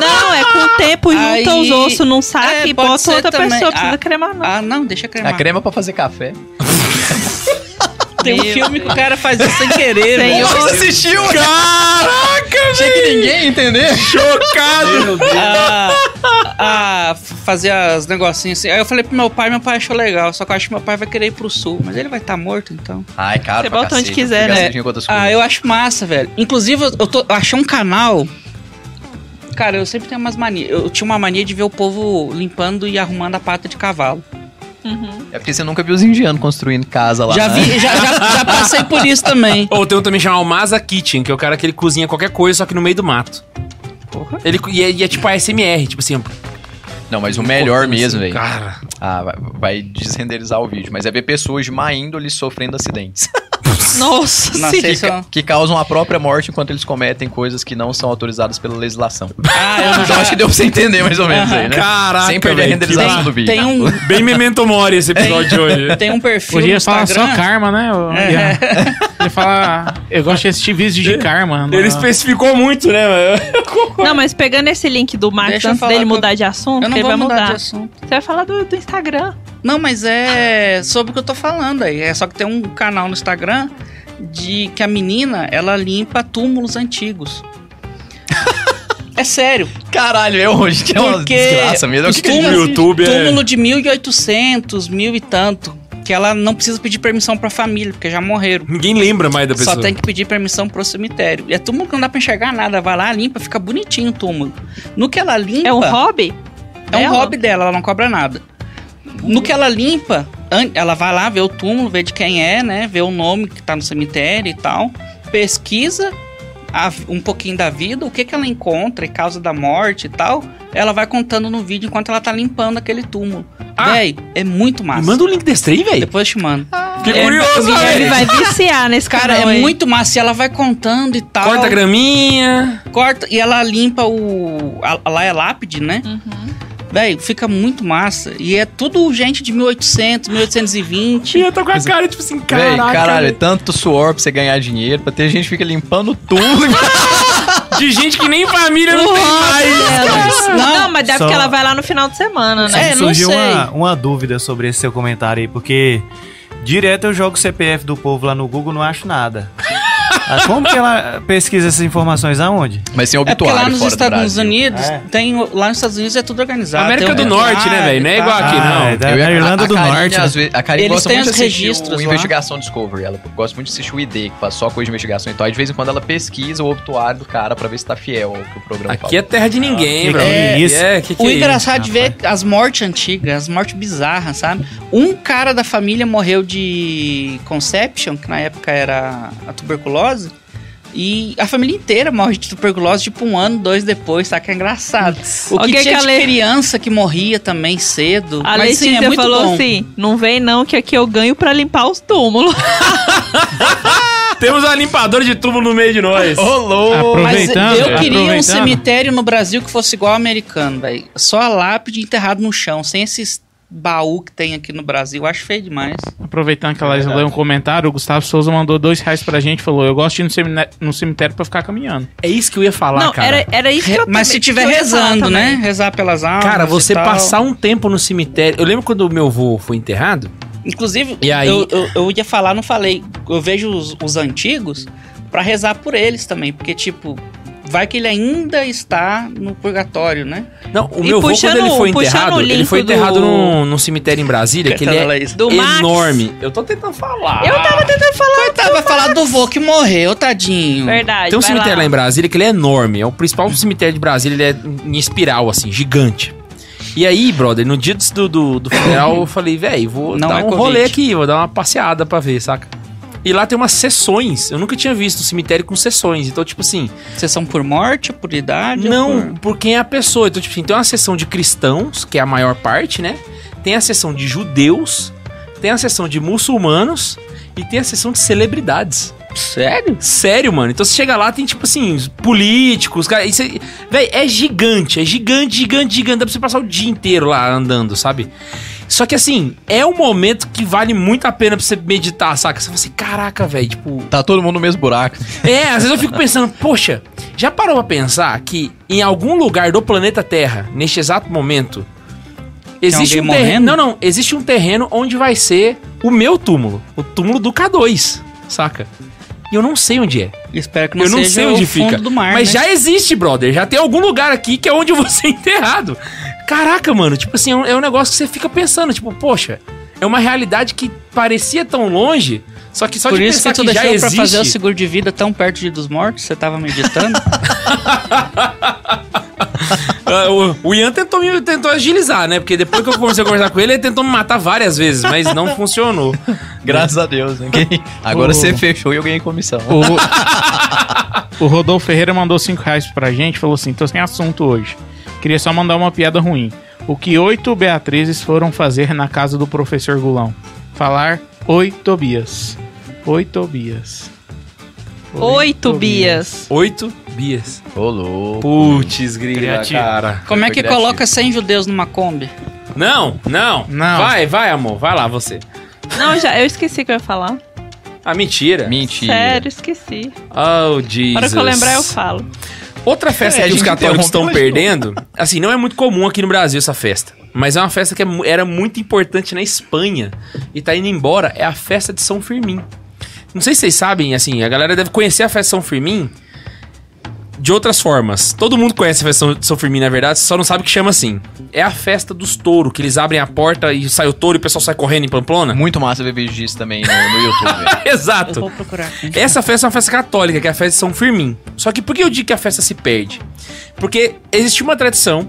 Não, é com o tempo, junta Aí- os ossos num saco É, e bota outra também. pessoa. Precisa Ah, cremar, não. Ah, não, deixa cremar. A crema pra fazer café. Tem um filme que o cara faz isso sem querer, velho. Você assistiu? Caraca, Achei que ninguém ia entender. chocado. Ah, ah, fazer as negocinhos assim. Aí eu falei pro meu pai, meu pai achou legal. Só que eu acho que meu pai vai querer ir pro sul. Mas ele vai estar morto, então. Ai, cara, Você bota onde quiser, né? outras Ah, eu acho massa, velho. Inclusive, eu, tô, eu achei um canal. Cara, eu sempre tenho umas manias. Eu tinha uma mania de ver o povo limpando e arrumando a pata de cavalo. É porque você nunca viu os indianos construindo casa lá. já né? vi, já, já, já passei por isso também. Ou tem um também chamado Masa Kitchen, que é o cara que ele cozinha qualquer coisa, só que no meio do mato. Porra. Ele, e, é, e é tipo a SMR, tipo assim. Não, mas o melhor mesmo, velho. Cara. Ah, vai, vai desrenderizar o vídeo. Mas é ver pessoas de má índole sofrendo acidentes. Nossa, Não sim. sei se eu... Que causam a própria morte enquanto eles cometem coisas que não são autorizadas pela legislação. Ah, eu Então acho que deu pra você entender mais ou menos aí, né? Caraca, Sem perder a velho, renderização que do vídeo. tem um, Bem memento mori esse episódio de hoje. tem um perfil Podia no falar só Instagram. karma, né? Eu, É. ia, ia falar. Eu gosto de assistir vídeos de karma. Ele não- especificou muito, né? mano? Não, mas pegando esse link do Max Deixa eu antes falar dele que eu- mudar de assunto, Eu não ele vou vai mudar mudar. de assunto. Você vai falar do, do Instagram. Não, mas é sobre o que eu tô falando aí. É só que tem um canal no Instagram de que a menina, ela limpa túmulos antigos. é sério. Caralho, é hoje que é uma Porque desgraça mesmo. O os que que a No? YouTube é... Túmulo de 1800, mil e tanto. Que ela não precisa pedir permissão pra família, porque já morreram. Ninguém lembra mais da pessoa. Só tem que pedir permissão pro cemitério. E é túmulo que não dá pra enxergar nada. Vai lá, limpa, fica bonitinho o túmulo. No que ela limpa. É um hobby? É um dela? hobby dela, ela não cobra nada. No que ela limpa, ela vai lá ver o túmulo, ver de quem é, né? Ver o nome que tá no cemitério e tal. Pesquisa a um pouquinho da vida, o que que ela encontra e causa da morte e tal. Ela vai contando no vídeo enquanto ela tá limpando aquele túmulo. Ah. Véi, é muito massa. Me manda o link desse trem, velho. Depois eu te mando. Fiquei É, curioso, O Guilherme velho. vai viciar nesse Cara, canal é aí. muito massa. E ela vai contando e tal. Corta a graminha. corta e ela limpa o. a- Lá é lápide, né? Uhum. Véi, fica muito massa. E é tudo gente de 1800, 1820. E eu tô com a cara, tipo assim, Véi, caraca. caralho, é tanto suor pra você ganhar dinheiro, pra ter gente que fica limpando tudo. De gente que nem família não tem mais. Não, Não, mas deve só- que ela vai lá no final de semana, né? É, surgiu sei. uma, uma dúvida sobre esse seu comentário aí, porque direto eu jogo o CPF do povo lá no Google não acho nada. Ah, Como que ela pesquisa essas informações aonde? Mas tem É porque obituário lá nos Estados. Unidos, É. tem, lá nos Estados Unidos é tudo organizado. América do Norte, né, velho? Não é igual aqui, não. é da, Eu da Irlanda a- a do Karine, Norte. às vezes- a Karine Eles gosta têm muito os de assistir registros o lá. Investigação Discovery. Ela gosta muito de assistir o ID, que faz só coisa de investigação e tal. E de vez em quando ela pesquisa o obituário do cara pra ver se tá fiel ao que o programa Aqui é terra de ninguém, que bro. que é isso? É, que que O é engraçado de ver as mortes antigas, as mortes bizarras, sabe? Um cara da família morreu de Conception, que na época era a tuberculose. E a família inteira morre de tuberculose, tipo um ano, dois depois, tá? Que é engraçado. O que Alguém tinha que de a Le- criança que morria também cedo. A Mas sim, Letícia é muito falou bom. assim: não vem não, que aqui eu ganho pra limpar os túmulos. Temos uma limpadora de túmulo no meio de nós. Ô, louco! Mas Aproveitando, eu queria um cemitério no Brasil que fosse igual ao americano, velho. Só a lápide enterrado no chão, sem esses baú que tem aqui no Brasil. Eu acho feio demais. Aproveitando que a Laís leu um comentário, o Gustavo Souza mandou dois reais pra gente e falou: Eu gosto de ir no cemitério, no cemitério pra ficar caminhando. É isso que eu ia falar, não, cara. era, era isso que eu Mas se tiver rezando, né? Rezar pelas almas. Cara, e você tal. passar um tempo no cemitério. Eu lembro quando o meu avô foi enterrado. Inclusive, E aí- eu, eu, eu ia falar, não falei. Eu vejo os, os antigos pra rezar por eles também. Porque, tipo, vai que ele ainda está no purgatório, né? Não, o E meu avô, quando ele foi enterrado, ele foi enterrado do- num, num cemitério em Brasília, que ele é. Do Max. enorme. Eu tô tentando falar. Eu tava tentando falar. Coitado, vai falar do vô que morreu, tadinho. Verdade. Tem um cemitério lá. lá em Brasília que ele é enorme. É o principal cemitério de Brasília, ele é em espiral, assim, gigante. E aí, brother, no dia do, do, do funeral, eu falei, velho, vou Não dar é um Covid. rolê aqui, vou dar uma passeada pra ver, saca? E lá tem umas sessões. Eu nunca tinha visto um cemitério com sessões. Então, tipo assim, Vocês são por morte, por idade? não por- por quem é a pessoa. Então, tipo assim, tem uma sessão de cristãos, que é a maior parte, né? Tem a sessão de judeus, tem a sessão de muçulmanos e tem a sessão de celebridades. Sério? Sério, mano. Então você chega lá, tem tipo assim, os políticos, cara. Isso é, véi, é gigante, é gigante, gigante, gigante. Dá pra você passar o dia inteiro lá andando, sabe? Só que assim, é um momento que vale muito a pena pra você meditar, saca? Você fala assim, caraca, velho, tipo. Tá todo mundo no mesmo buraco. É, às vezes eu fico pensando, poxa, já parou pra pensar que em algum lugar do planeta Terra, neste exato momento, existe um terreno. morrendo? Não, não, existe um terreno onde vai ser o meu túmulo, o túmulo do K2, saca? E eu não sei onde é. Espero que não eu não seja sei onde o fundo fica. do mar, mas né? já existe, brother. Já tem algum lugar aqui que é onde eu vou ser enterrado. Caraca, mano. Tipo assim, é um, é um negócio que você fica pensando. Tipo, poxa, é uma realidade que parecia tão longe. Só que só Por de isso pensar que tu que, já deixou pra fazer o seguro de vida tão perto de dos mortos, você tava meditando? Ah, o, o Ian tentou, me, tentou agilizar, né? Porque depois que eu comecei a conversar com ele, ele tentou me matar várias vezes, mas não funcionou. Graças a Deus. Ninguém... Agora O- você fechou e eu ganhei comissão. O, o Rodolfo Ferreira mandou 5 reais pra gente falou assim: tô sem assunto hoje. Queria só mandar uma piada ruim. O que oito Beatrizes foram fazer na casa do professor Gulão? Falar Oi, Tobias. Oi, Tobias. Oi, Tobias. Oito bias. Ô, louco. Putz, grila, Criativo. cara. Como é que criativo. coloca 100 judeus numa Kombi? Não, não. Não. Vai, vai, amor. Vai lá, você. Não, já, eu esqueci o que eu ia falar. Ah, mentira. Mentira. Sério, esqueci. Oh, Jesus. Na hora que eu lembrar, eu falo. Outra festa É, a que os gente católicos interrompe, estão mas perdendo, assim, não é muito comum aqui no Brasil essa festa, mas é uma festa que é mu- era muito importante na Espanha e tá indo embora, é a festa de São Firmim. Não sei se vocês sabem, assim, a galera deve conhecer a festa de São Firmim de outras formas. Todo mundo conhece a festa de São Firmim, na verdade, só não sabe que chama assim. É a festa dos touros, que eles abrem a porta e sai o touro e o pessoal sai correndo em Pamplona. Muito massa ver vídeo disso também no, no YouTube. velho. Eu Exato. vou procurar. Essa festa é uma festa católica, que é a festa de São Firmim. Só que por que eu digo que a festa se perde? Porque existe uma tradição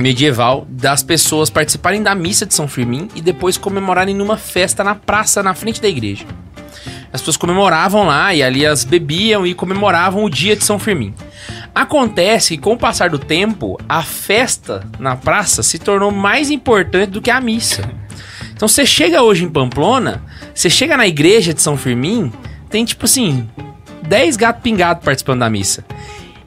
medieval das pessoas participarem da missa de São Firmim e depois comemorarem numa festa na praça na frente da igreja. As pessoas comemoravam lá e ali elas bebiam e comemoravam o dia de São Firmim. Acontece que com o passar do tempo, a festa na praça se tornou mais importante do que a missa. Então você chega hoje em Pamplona, você chega na igreja de São Firmim, tem tipo assim, 10 gatos pingados participando da missa.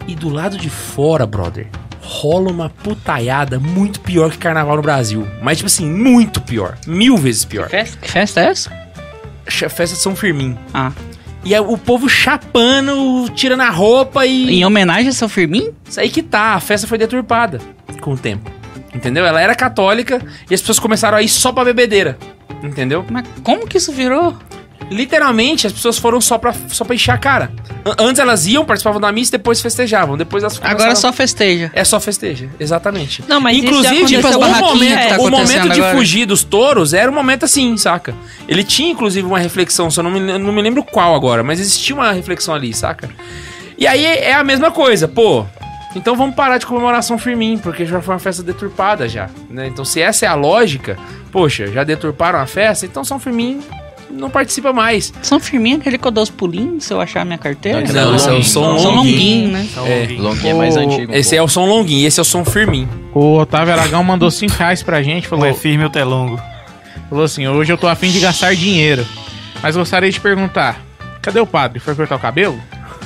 E do lado de fora, brother, rola uma putaiada muito pior que carnaval no Brasil. Mas tipo assim, muito pior. Mil vezes pior. Festa, que festa é essa? Festa de São Firmim. Ah. E o povo chapando, tirando a roupa e. Em homenagem a São Firmim? Isso aí que tá, a festa foi deturpada com o tempo. Entendeu? Ela era católica e as pessoas começaram a ir só pra bebedeira. Entendeu? Mas como que isso virou? Literalmente, as pessoas foram só pra, só pra encher a cara. An- Antes elas iam, participavam da missa e depois festejavam. Depois elas Agora começaram- só festeja. É só festeja, exatamente. Não, mas isso já Inclusive, tipo o momento, que tá o momento de agora. fugir dos touros era um momento assim, saca? Ele tinha, inclusive, uma reflexão, só não me, não me lembro qual agora, mas existia uma reflexão ali, saca? E aí é a mesma coisa, pô. Então vamos parar de comemorar São Firmim, porque já foi uma festa deturpada já, né? Então se essa é a lógica, poxa, já deturparam a festa, então São Firmim não participa mais. São Firmim é aquele que eu dou os pulinhos se eu achar a minha carteira? Não, esse é o Longuinho. som São Longuinho. longuinho, né? Então, É. Longuinho é mais antigo. Esse é o som longuinho, esse é o som firmim. O Otávio Aragão mandou 5 reais pra gente, Ou falou, é firme ou telongo. falou assim, hoje eu tô afim de gastar dinheiro, mas gostaria de perguntar, cadê o padre? Foi cortar o cabelo?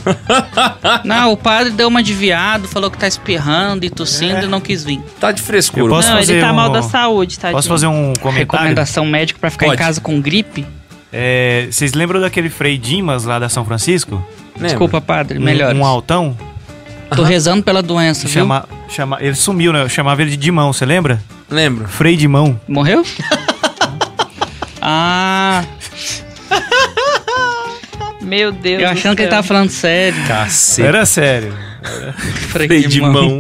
Não, o padre deu uma de viado, falou que tá espirrando e tossindo É. e não quis vir. Tá de frescura. Eu posso não, ele tá um- mal da saúde, tá? Posso fazer um comentário? Recomendação médica pra ficar Pode. em casa com gripe? É, vocês lembram daquele Frei Dimas lá da São Francisco? Lembra? Desculpa, padre, Um- melhor. Um, altão? Tô rezando pela doença, viu? Chama, chama, ele sumiu, né? Eu chamava ele de Dimão, você lembra? Lembro. Frei Dimão. Morreu? ah, Meu Deus eu do achando que ele tava falando sério. Caceta. Era sério. Freio de mão.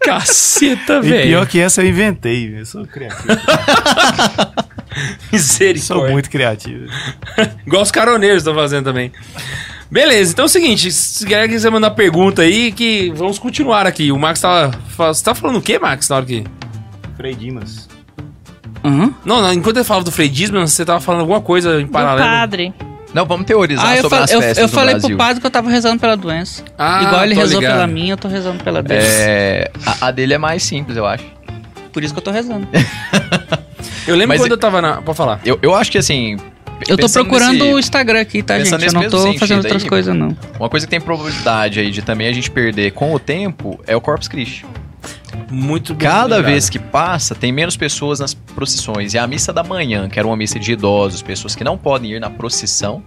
Caceta, E pior velho. que essa eu inventei. Eu sou criativo. Misericórdia. sou muito criativo. Igual os caroneiros estão fazendo também. Beleza, então é o seguinte, se quer quiser mandar pergunta aí, que vamos continuar aqui. O Max tava. fa- Você tá falando o quê, Max, na hora que. Frei Dimas. Uhum. Não, não, enquanto eu falava do freidismo, você tava falando alguma coisa em Do paralelo. padre. Não, vamos teorizar Ah, eu, sobre fal- as eu, festas eu do falei Brasil. pro padre que eu tava rezando pela doença. Ah, Igual ele rezou ligado. pela minha, eu tô rezando pela dele. É, a, a dele é mais simples, eu acho. Por isso que eu tô rezando. Eu lembro Mas quando eu tava na. Pode falar. Eu, eu acho que assim. Eu tô procurando nesse- o Instagram aqui, tá, gente? Eu não tô fazendo outras aí, coisas, não. Uma coisa que tem probabilidade aí de também a gente perder com o tempo é o Corpus Christi. Muito bem Cada vez que passa, tem menos pessoas nas procissões. E a missa da manhã, que era uma missa de idosos, pessoas que não podem ir na procissão,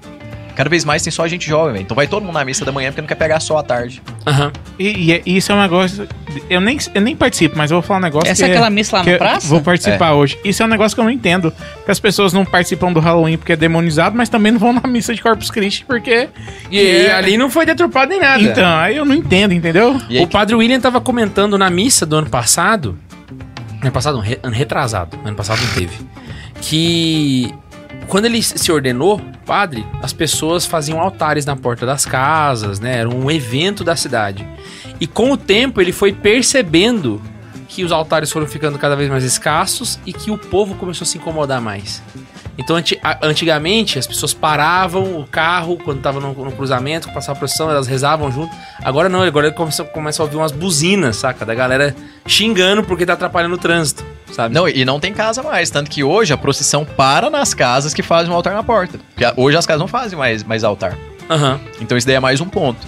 cada vez mais tem só gente jovem, velho. Então vai todo mundo na missa da manhã porque não quer pegar só à tarde. Aham. E, e é- isso é um negócio. Eu nem, eu nem participo, mas eu vou falar um negócio. Essa que é aquela missa lá na eu praça? Vou participar hoje. Isso é um negócio que eu não entendo. Que as pessoas não participam do Halloween porque é demonizado, mas também não vão na missa de Corpus Christi porque. E ali não foi deturpado nem nada. Então, aí eu não entendo, entendeu? E aí, o padre William tava comentando na missa do ano passado. Ano passado, ano retrasado. Ano passado não teve. Que quando ele se ordenou padre, as pessoas faziam altares na porta das casas, né? Era um evento da cidade. E com o tempo ele foi percebendo que os altares foram ficando cada vez mais escassos e que o povo começou a se incomodar mais. Então, antigamente, as pessoas paravam o carro quando tava no, no cruzamento, passava a procissão, elas rezavam junto. Agora não, agora começa, começa a ouvir umas buzinas, saca? Da galera xingando porque tá atrapalhando o trânsito. sabe? Não, e não tem casa mais. Tanto que hoje a procissão para nas casas que fazem um altar na porta. Porque hoje as casas não fazem mais, mais altar. Aham. Então isso daí é mais um ponto.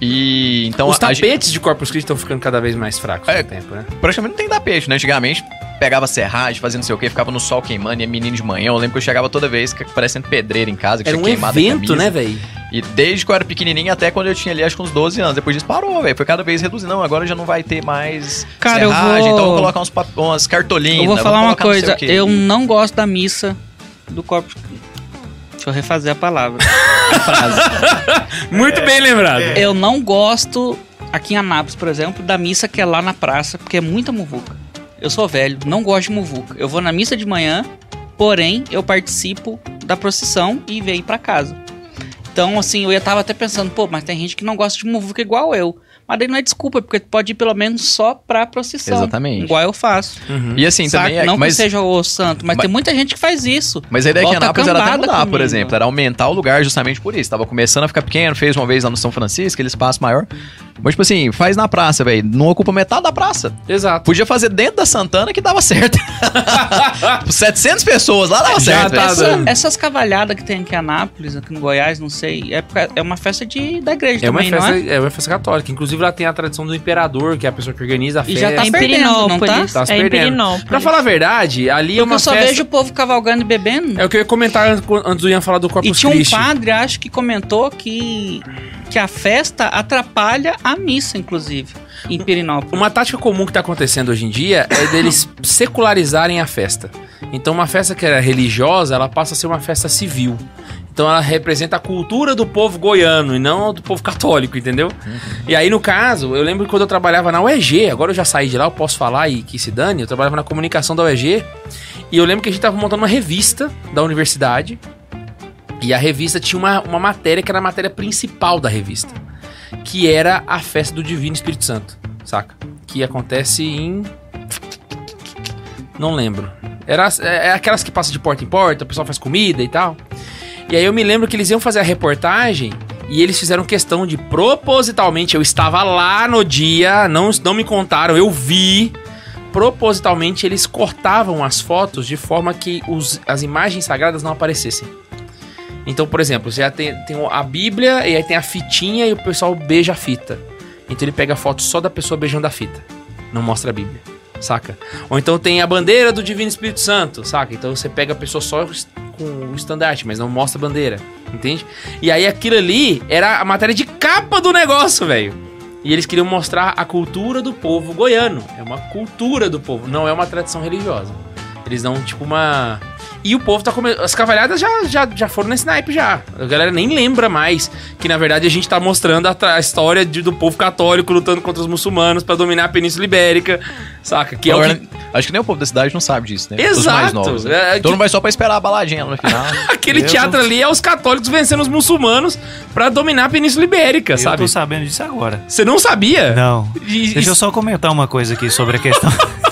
E então Os a gente- tapetes de Corpus Christi estão ficando cada vez mais fracos É. com o tempo, né? praticamente não tem tapete, né? Antigamente pegava serragem, fazia não sei o que, ficava no sol queimando, e é menino de manhã. Eu lembro que eu chegava toda vez parecendo pedreiro em casa, que Era tinha um queimado a evento, camisa. né, velho? E desde que eu era pequenininho até quando eu tinha ali, acho que uns 12 anos. Depois disso parou, velho. Foi cada vez reduzindo. Não, agora já não vai ter mais Cara, eu serragem, vou- então eu vou colocar uns pap- umas cartolinas. Eu vou falar uma não coisa, o quê. eu não gosto da missa do corpo. Deixa eu refazer a palavra. A frase. Muito bem lembrado. Eu não gosto, aqui em Anápolis, por exemplo, da missa que é lá na praça, porque é muita muvuca. Eu sou velho, não gosto de muvuca. Eu vou na missa de manhã, porém eu participo da procissão e venho pra casa. Então, assim, eu ia tava até pensando, pô, mas tem gente que não gosta de muvuca igual eu. Mas daí não é desculpa, porque tu pode ir pelo menos só pra procissão. Exatamente. Igual eu faço. E assim, Saca? também é. não mas, que seja o santo, mas, mas- tem muita gente que faz isso. mas a ideia é que Bota Anápolis era até cambada mudar, por comigo. exemplo. Era aumentar o lugar justamente por isso. Tava começando a ficar pequeno, fez uma vez lá no São Francisco, aquele espaço maior. Mas, tipo assim, faz na praça, velho. Não ocupa metade da praça. Exato. Podia fazer dentro da Santana que dava certo. 700 pessoas lá dava Já certo. tá. Essa- essas cavalhadas que tem aqui em Anápolis, aqui no Goiás, não sei, é, é uma festa de, da igreja É uma, também, festa, não é? é uma festa católica. Inclusive, lá tem a tradição do imperador, que é a pessoa que organiza a E festa. já tá É em perdendo, não tá? Tá se é em perdendo. Pra falar a verdade, ali é Porque uma eu só festa... vejo o povo cavalgando e bebendo. É o que eu ia comentar antes do Ian falar do e Corpus tinha um Christi. padre, acho que comentou que, que a festa atrapalha a missa, inclusive, em Pirinópolis. Uma tática comum que tá acontecendo hoje em dia é deles secularizarem a festa. Então, uma festa que era religiosa, ela passa a ser uma festa civil. Então, ela representa a cultura do povo goiano e não do povo católico, entendeu? E aí, no caso, eu lembro que quando eu trabalhava na UEG, agora eu já saí de lá, eu posso falar e que se dane, eu trabalhava na comunicação da UEG. E eu lembro que a gente tava montando uma revista da universidade. E a revista tinha uma, uma matéria que era a matéria principal da revista. Que era a festa do Divino Espírito Santo, saca? Que acontece em. Não lembro. Era é, é aquelas que passam de porta em porta, o pessoal faz comida e tal. E aí eu me lembro que eles iam fazer a reportagem e eles fizeram questão de propositalmente. Eu estava lá no dia, não, não me contaram, eu vi. Propositalmente eles cortavam as fotos de forma que os, as imagens sagradas não aparecessem. Então, por exemplo, você já tem, tem a Bíblia e aí tem a fitinha e o pessoal beija a fita. Então ele pega a foto só da pessoa beijando a fita. Não mostra a Bíblia, saca? Ou então tem a bandeira do Divino Espírito Santo, saca? Então você pega a pessoa só com o estandarte, mas não mostra a bandeira, entende? E aí aquilo ali era a matéria de capa do negócio, velho. E eles queriam mostrar a cultura do povo goiano. É uma cultura do povo, não é uma tradição religiosa. Eles dão tipo uma. E o povo tá comendo. As cavalhadas já, já, já foram nesse naipe já. A galera nem lembra mais que na verdade a gente tá mostrando a, tra- a história de- do povo católico lutando contra os muçulmanos pra dominar a Península Ibérica. Saca? Que é o Agora, que- Acho que nem o povo da cidade não sabe disso, né? Os Exato. mais novos. Né? É, Todo que- mundo vai só pra esperar a baladinha lá no final. Aquele Eu teatro ali é os católicos vencendo os muçulmanos pra dominar a Península Ibérica, Eu sabe? tô sabendo disso agora. Você não sabia? Não. E- Deixa eu só comentar uma coisa aqui sobre a questão.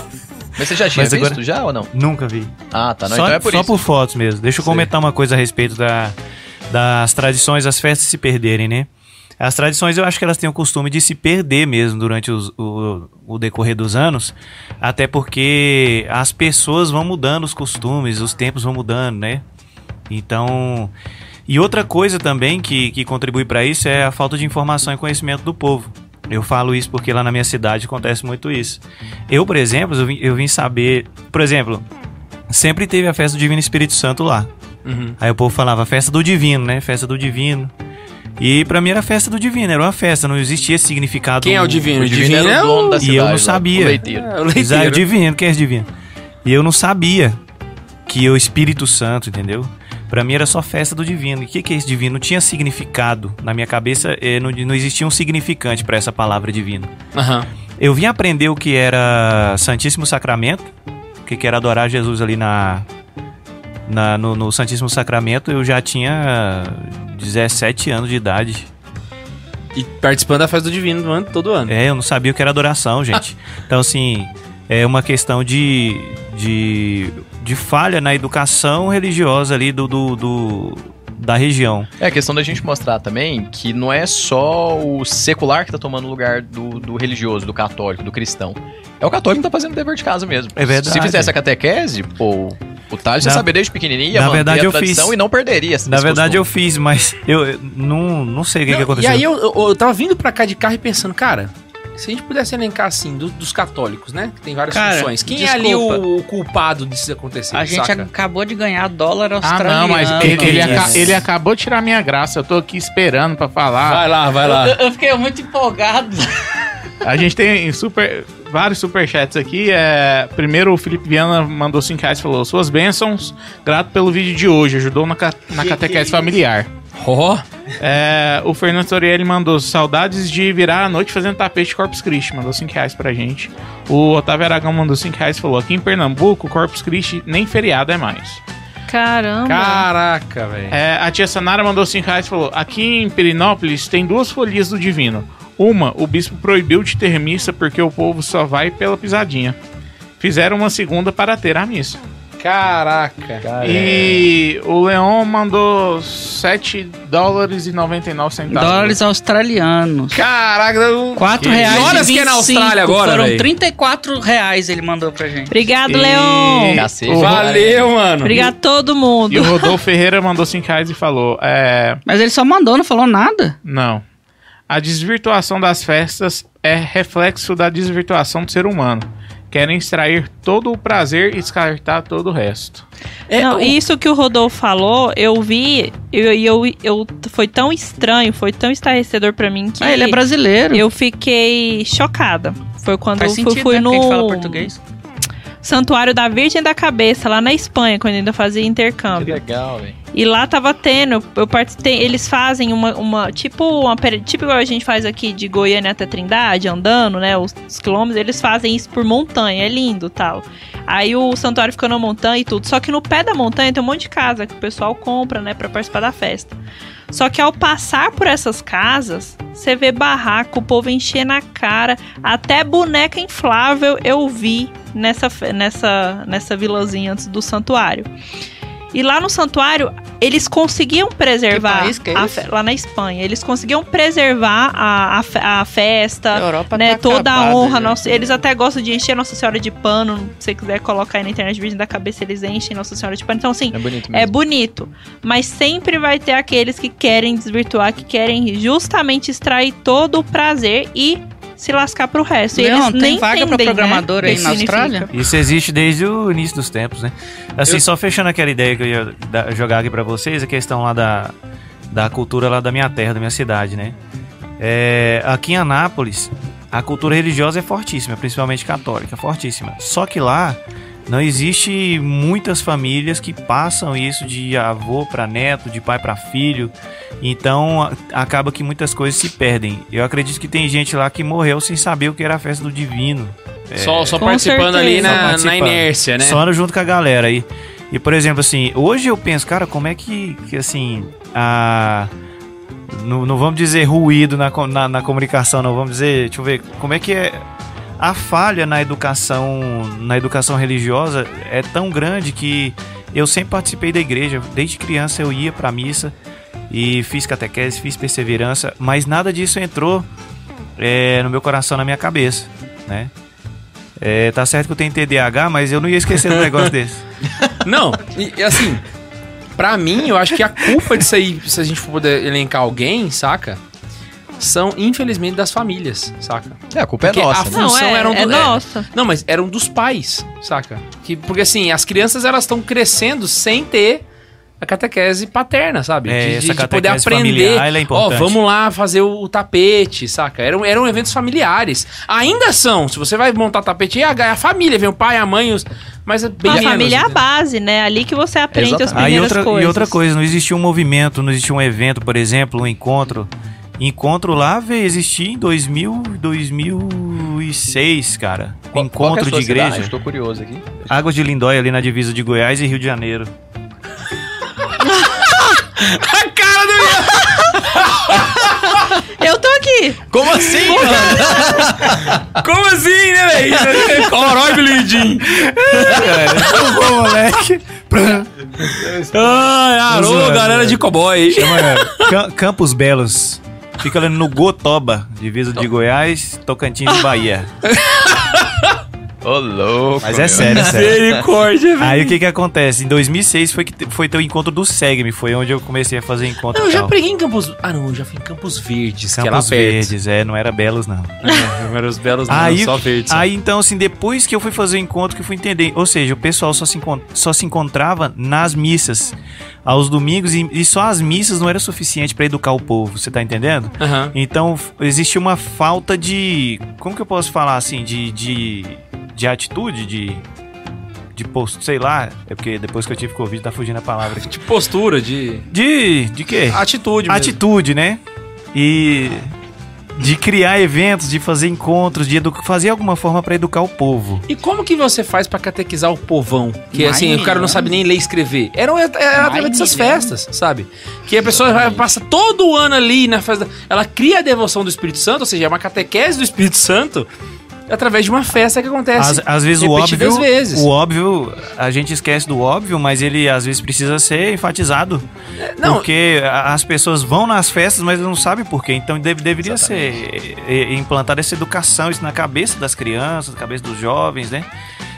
Mas você já tinha Mas visto agora- já ou não? Nunca vi. Ah, tá. Não, só então é por só isso. por fotos mesmo. Deixa eu Sei. comentar uma coisa a respeito da, das tradições, as festas se perderem, né? As tradições eu acho que elas têm o costume de se perder mesmo durante os- o, o decorrer dos anos, até porque as pessoas vão mudando os costumes, os tempos vão mudando, né? Então. E outra coisa também que, que contribui para isso é a falta de informação e conhecimento do povo. Eu falo isso porque lá na minha cidade acontece muito isso. Eu, por exemplo, eu vim, eu vim saber. Por exemplo, sempre teve a festa do Divino Espírito Santo lá. Uhum. Aí o povo falava festa do Divino, né? Festa do Divino. E pra mim era festa do Divino, era uma festa, não existia significado. Quem é o divino? O divino é era o dono da E cidade. eu não lá, sabia. O leiteiro. É, o Exato, o leiteiro. divino, quem é esse divino? E eu não sabia que o Espírito Santo, entendeu? Pra mim era só festa do divino. E o que, que é esse divino? Não tinha significado. Na minha cabeça eh, não, não existia um significante pra essa palavra divino. Aham. Eu vim aprender o que era Santíssimo Sacramento, o que, que era adorar Jesus ali na, na- no, no Santíssimo Sacramento. Eu já tinha 17 anos de idade. E participando da festa do divino todo ano. É, eu não sabia o que era adoração, gente. Então, assim, é uma questão de, de, de falha na educação religiosa ali do, do, do, da região. É a questão da gente mostrar também que não é só o secular que tá tomando o lugar do, do religioso, do católico, do cristão. É o católico que tá fazendo o dever de casa mesmo. É verdade. Se fizesse a catequese, pô, o Thales ia Na- saber desde pequenininho, ia na verdade, a eu fiz. e não perderia esse Na verdade, costume. eu fiz, mas eu, eu não, não sei o que, Não, que aconteceu. E aí eu, eu, eu tava vindo pra cá de carro e pensando, cara, se a gente pudesse elencar assim, do- dos católicos, né? Que tem várias Cara, funções. Quem é desculpa. ali o, o culpado disso acontecer? A gente saca? acabou de ganhar dólar Ah, australiano. não, mas ele, ele, isso. aca- ele acabou de tirar minha graça. Eu tô aqui esperando pra falar. Vai lá, vai lá. Eu, eu fiquei muito empolgado. A gente tem super, vários superchats aqui. É, primeiro, o Felipe Viana mandou 5 reais e falou: Suas bênçãos, grato pelo vídeo de hoje, ajudou na, ca- na catequese familiar. Ó, É, o Fernando Torielli mandou saudades de virar a noite fazendo tapete de Corpus Christi. Mandou 5 reais pra gente. O Otávio Aragão mandou 5 reais e falou: Aqui em Pernambuco, Corpus Christi nem feriado é mais. Caramba. caraca, velho. É, a tia Sanara mandou 5 reais e falou: Aqui em Perinópolis tem duas folias do Divino. Uma, o bispo proibiu de ter missa porque o povo só vai pela pisadinha. Fizeram uma segunda para ter a missa. Caraca. E o Leon mandou 7 dólares e 99 centavos. Dólares australianos. Caraca, eu... 4 Que reais. horas e que é na 25. Austrália agora, Foram véi? 34 reais ele mandou pra gente. Obrigado, E- Leon. Cacete. Valeu, mano. Obrigado a todo mundo. E o Rodolfo Ferreira mandou 5 reais e falou: É. Mas ele só mandou, não falou nada. Não. A desvirtuação das festas é reflexo da desvirtuação do ser humano. Querem extrair todo o prazer e descartar todo o resto. É, Não, isso que o Rodolfo falou, eu vi, e eu, eu, eu, foi tão estranho, foi tão estarrecedor pra mim que Ah, ele é brasileiro. eu fiquei chocada. Foi quando Faz eu fui, sentido, fui né? no Porque a gente fala português. Santuário da Virgem da Cabeça, lá na Espanha, quando ainda fazia Que intercâmbio. legal, velho. E lá tava tendo, eu participei, eles fazem uma, uma tipo uma tipo igual a gente faz aqui de Goiânia até Trindade, andando, né, os, os quilômetros, eles fazem isso por montanha, é lindo, tal. Aí o santuário fica na montanha e tudo, só que no pé da montanha tem um monte de casa que o pessoal compra, né, para participar da festa. Só que ao passar por essas casas, você vê barraco, o povo enchendo a cara, até boneca inflável eu vi nessa nessa nessa vilazinha antes do santuário. E lá no santuário, eles conseguiam preservar. Que país que é a fe- lá na Espanha. Eles conseguiam preservar a, a, a festa. A Europa Né, tá toda a acabada, honra. já. Nossa, eles até gostam de encher Nossa Senhora de pano. Se você quiser colocar aí na internet Virgem da Cabeça, eles enchem Nossa Senhora de pano. Então, assim, É bonito é mesmo. bonito. Mas sempre vai ter aqueles que querem desvirtuar, que querem justamente extrair todo o prazer e se lascar pro resto. E Leon, eles tem nem vaga pra entendem, programador né, aí na. Austrália? Isso existe desde o início dos tempos, né? Assim, Eu- só fechando aquela ideia que eu ia jogar aqui pra vocês, a questão lá da, da cultura lá da minha terra, da minha cidade, né? É, aqui em Anápolis, a cultura religiosa é fortíssima, principalmente católica, fortíssima. Só que lá não existe muitas famílias que passam isso de avô para neto, de pai para filho. Então acaba que muitas coisas se perdem. Eu acredito que tem gente lá que morreu sem saber o que era a festa do divino. Só, só Com participando ali certeza. na, Só na participando. inércia, né? Só ando junto com a galera aí. E, por exemplo, assim, hoje eu penso, cara, como é que, que assim, a. Não, não vamos dizer ruído na, na, na comunicação, não. Vamos dizer, deixa eu ver, como é que é. A falha na educação, na educação religiosa é tão grande que eu sempre participei da igreja. Desde criança eu ia pra missa e fiz catequese, fiz perseverança, mas nada disso entrou é, no meu coração, na minha cabeça, né? É, tá certo que eu tenho TDAH, mas eu não ia esquecer de um negócio desse. Não, e assim, pra mim, eu acho que a culpa disso aí, se a gente for poder elencar alguém, saca? São, infelizmente, das famílias, saca? É, a culpa Porque é nossa, a né? Não, função é, era um é do- é. nossa. Não, mas eram dos pais, saca? Que, porque assim, as crianças elas estão crescendo sem ter a catequese paterna, sabe? É, de, de- essa de poder catequese aprender. é Ó, importante. vamos lá fazer o, o tapete, saca? Eram, eram eventos familiares. Ainda são. Se você vai montar tapete, é a, é a família, vem o pai, a mãe, os, mas é bem a menos, família é a entendeu? base, né? Ali que você aprende as Exatamente. Aí primeiras outra, coisas. e outra coisa, não existia um movimento, não existia um evento, por exemplo, um encontro. Encontro lá veio existir em 2000, 2006, cara. Qual- qual é a encontro sua de igreja. cidade? Tô curioso aqui. Águas de Lindóia, ali na divisa de Goiás e Rio de Janeiro. A cara do Eu tô aqui. Como assim, mano? Como assim, né, velho? Corói, Bilidinho. Ô, moleque. Ai, alô, zoando, galera de cowboy. Chama Cam- Campos Belos. Fica ali no Gotoba, divisa de Goiás, Tocantins e Bahia. Ô, louco. Mas é meu. sério, é sério. Misericórdia, velho. Aí o que que acontece? Em 2006 foi, que foi ter o encontro do SEGME, foi onde eu comecei a fazer encontro Não, eu já preguei em Campos... Ah, não, eu já fui em Campos Verdes, que é Campos perto. Verdes, é, não era Belos não. É, eram os belos, não, Aí, só verdes. só. aí então, assim, depois que eu fui fazer o encontro, que eu fui entender. Ou seja, o pessoal só se, só se encontrava nas missas, aos domingos, e, e só as missas não era suficiente pra educar o povo, você tá entendendo? Aham. Então, existe uma falta de. Como que eu posso falar assim? De. de, de atitude, de. De posto, sei lá. É porque depois que eu tive Covid tá fugindo a palavra aqui. De postura, de... De. De quê? Atitude mesmo. atitude, né? E de criar eventos, de fazer encontros, de fazer alguma forma pra educar o povo. E como que você faz pra catequizar o povão? Que Mais assim, o cara não sabe nem ler e escrever. Era, através dessas festas, sabe? Que a pessoa vai, passa todo o ano ali na festa. Ela cria a devoção do Espírito Santo, ou seja, é uma catequese do Espírito Santo através de uma festa que acontece. Às, às vezes o óbvio, vezes. o óbvio, a gente esquece do óbvio, mas ele às vezes precisa ser enfatizado. não. Porque as pessoas vão nas festas, mas não sabem por quê. Então deve- deveria ser eh, implantada essa educação isso na cabeça das crianças, na cabeça dos jovens, né?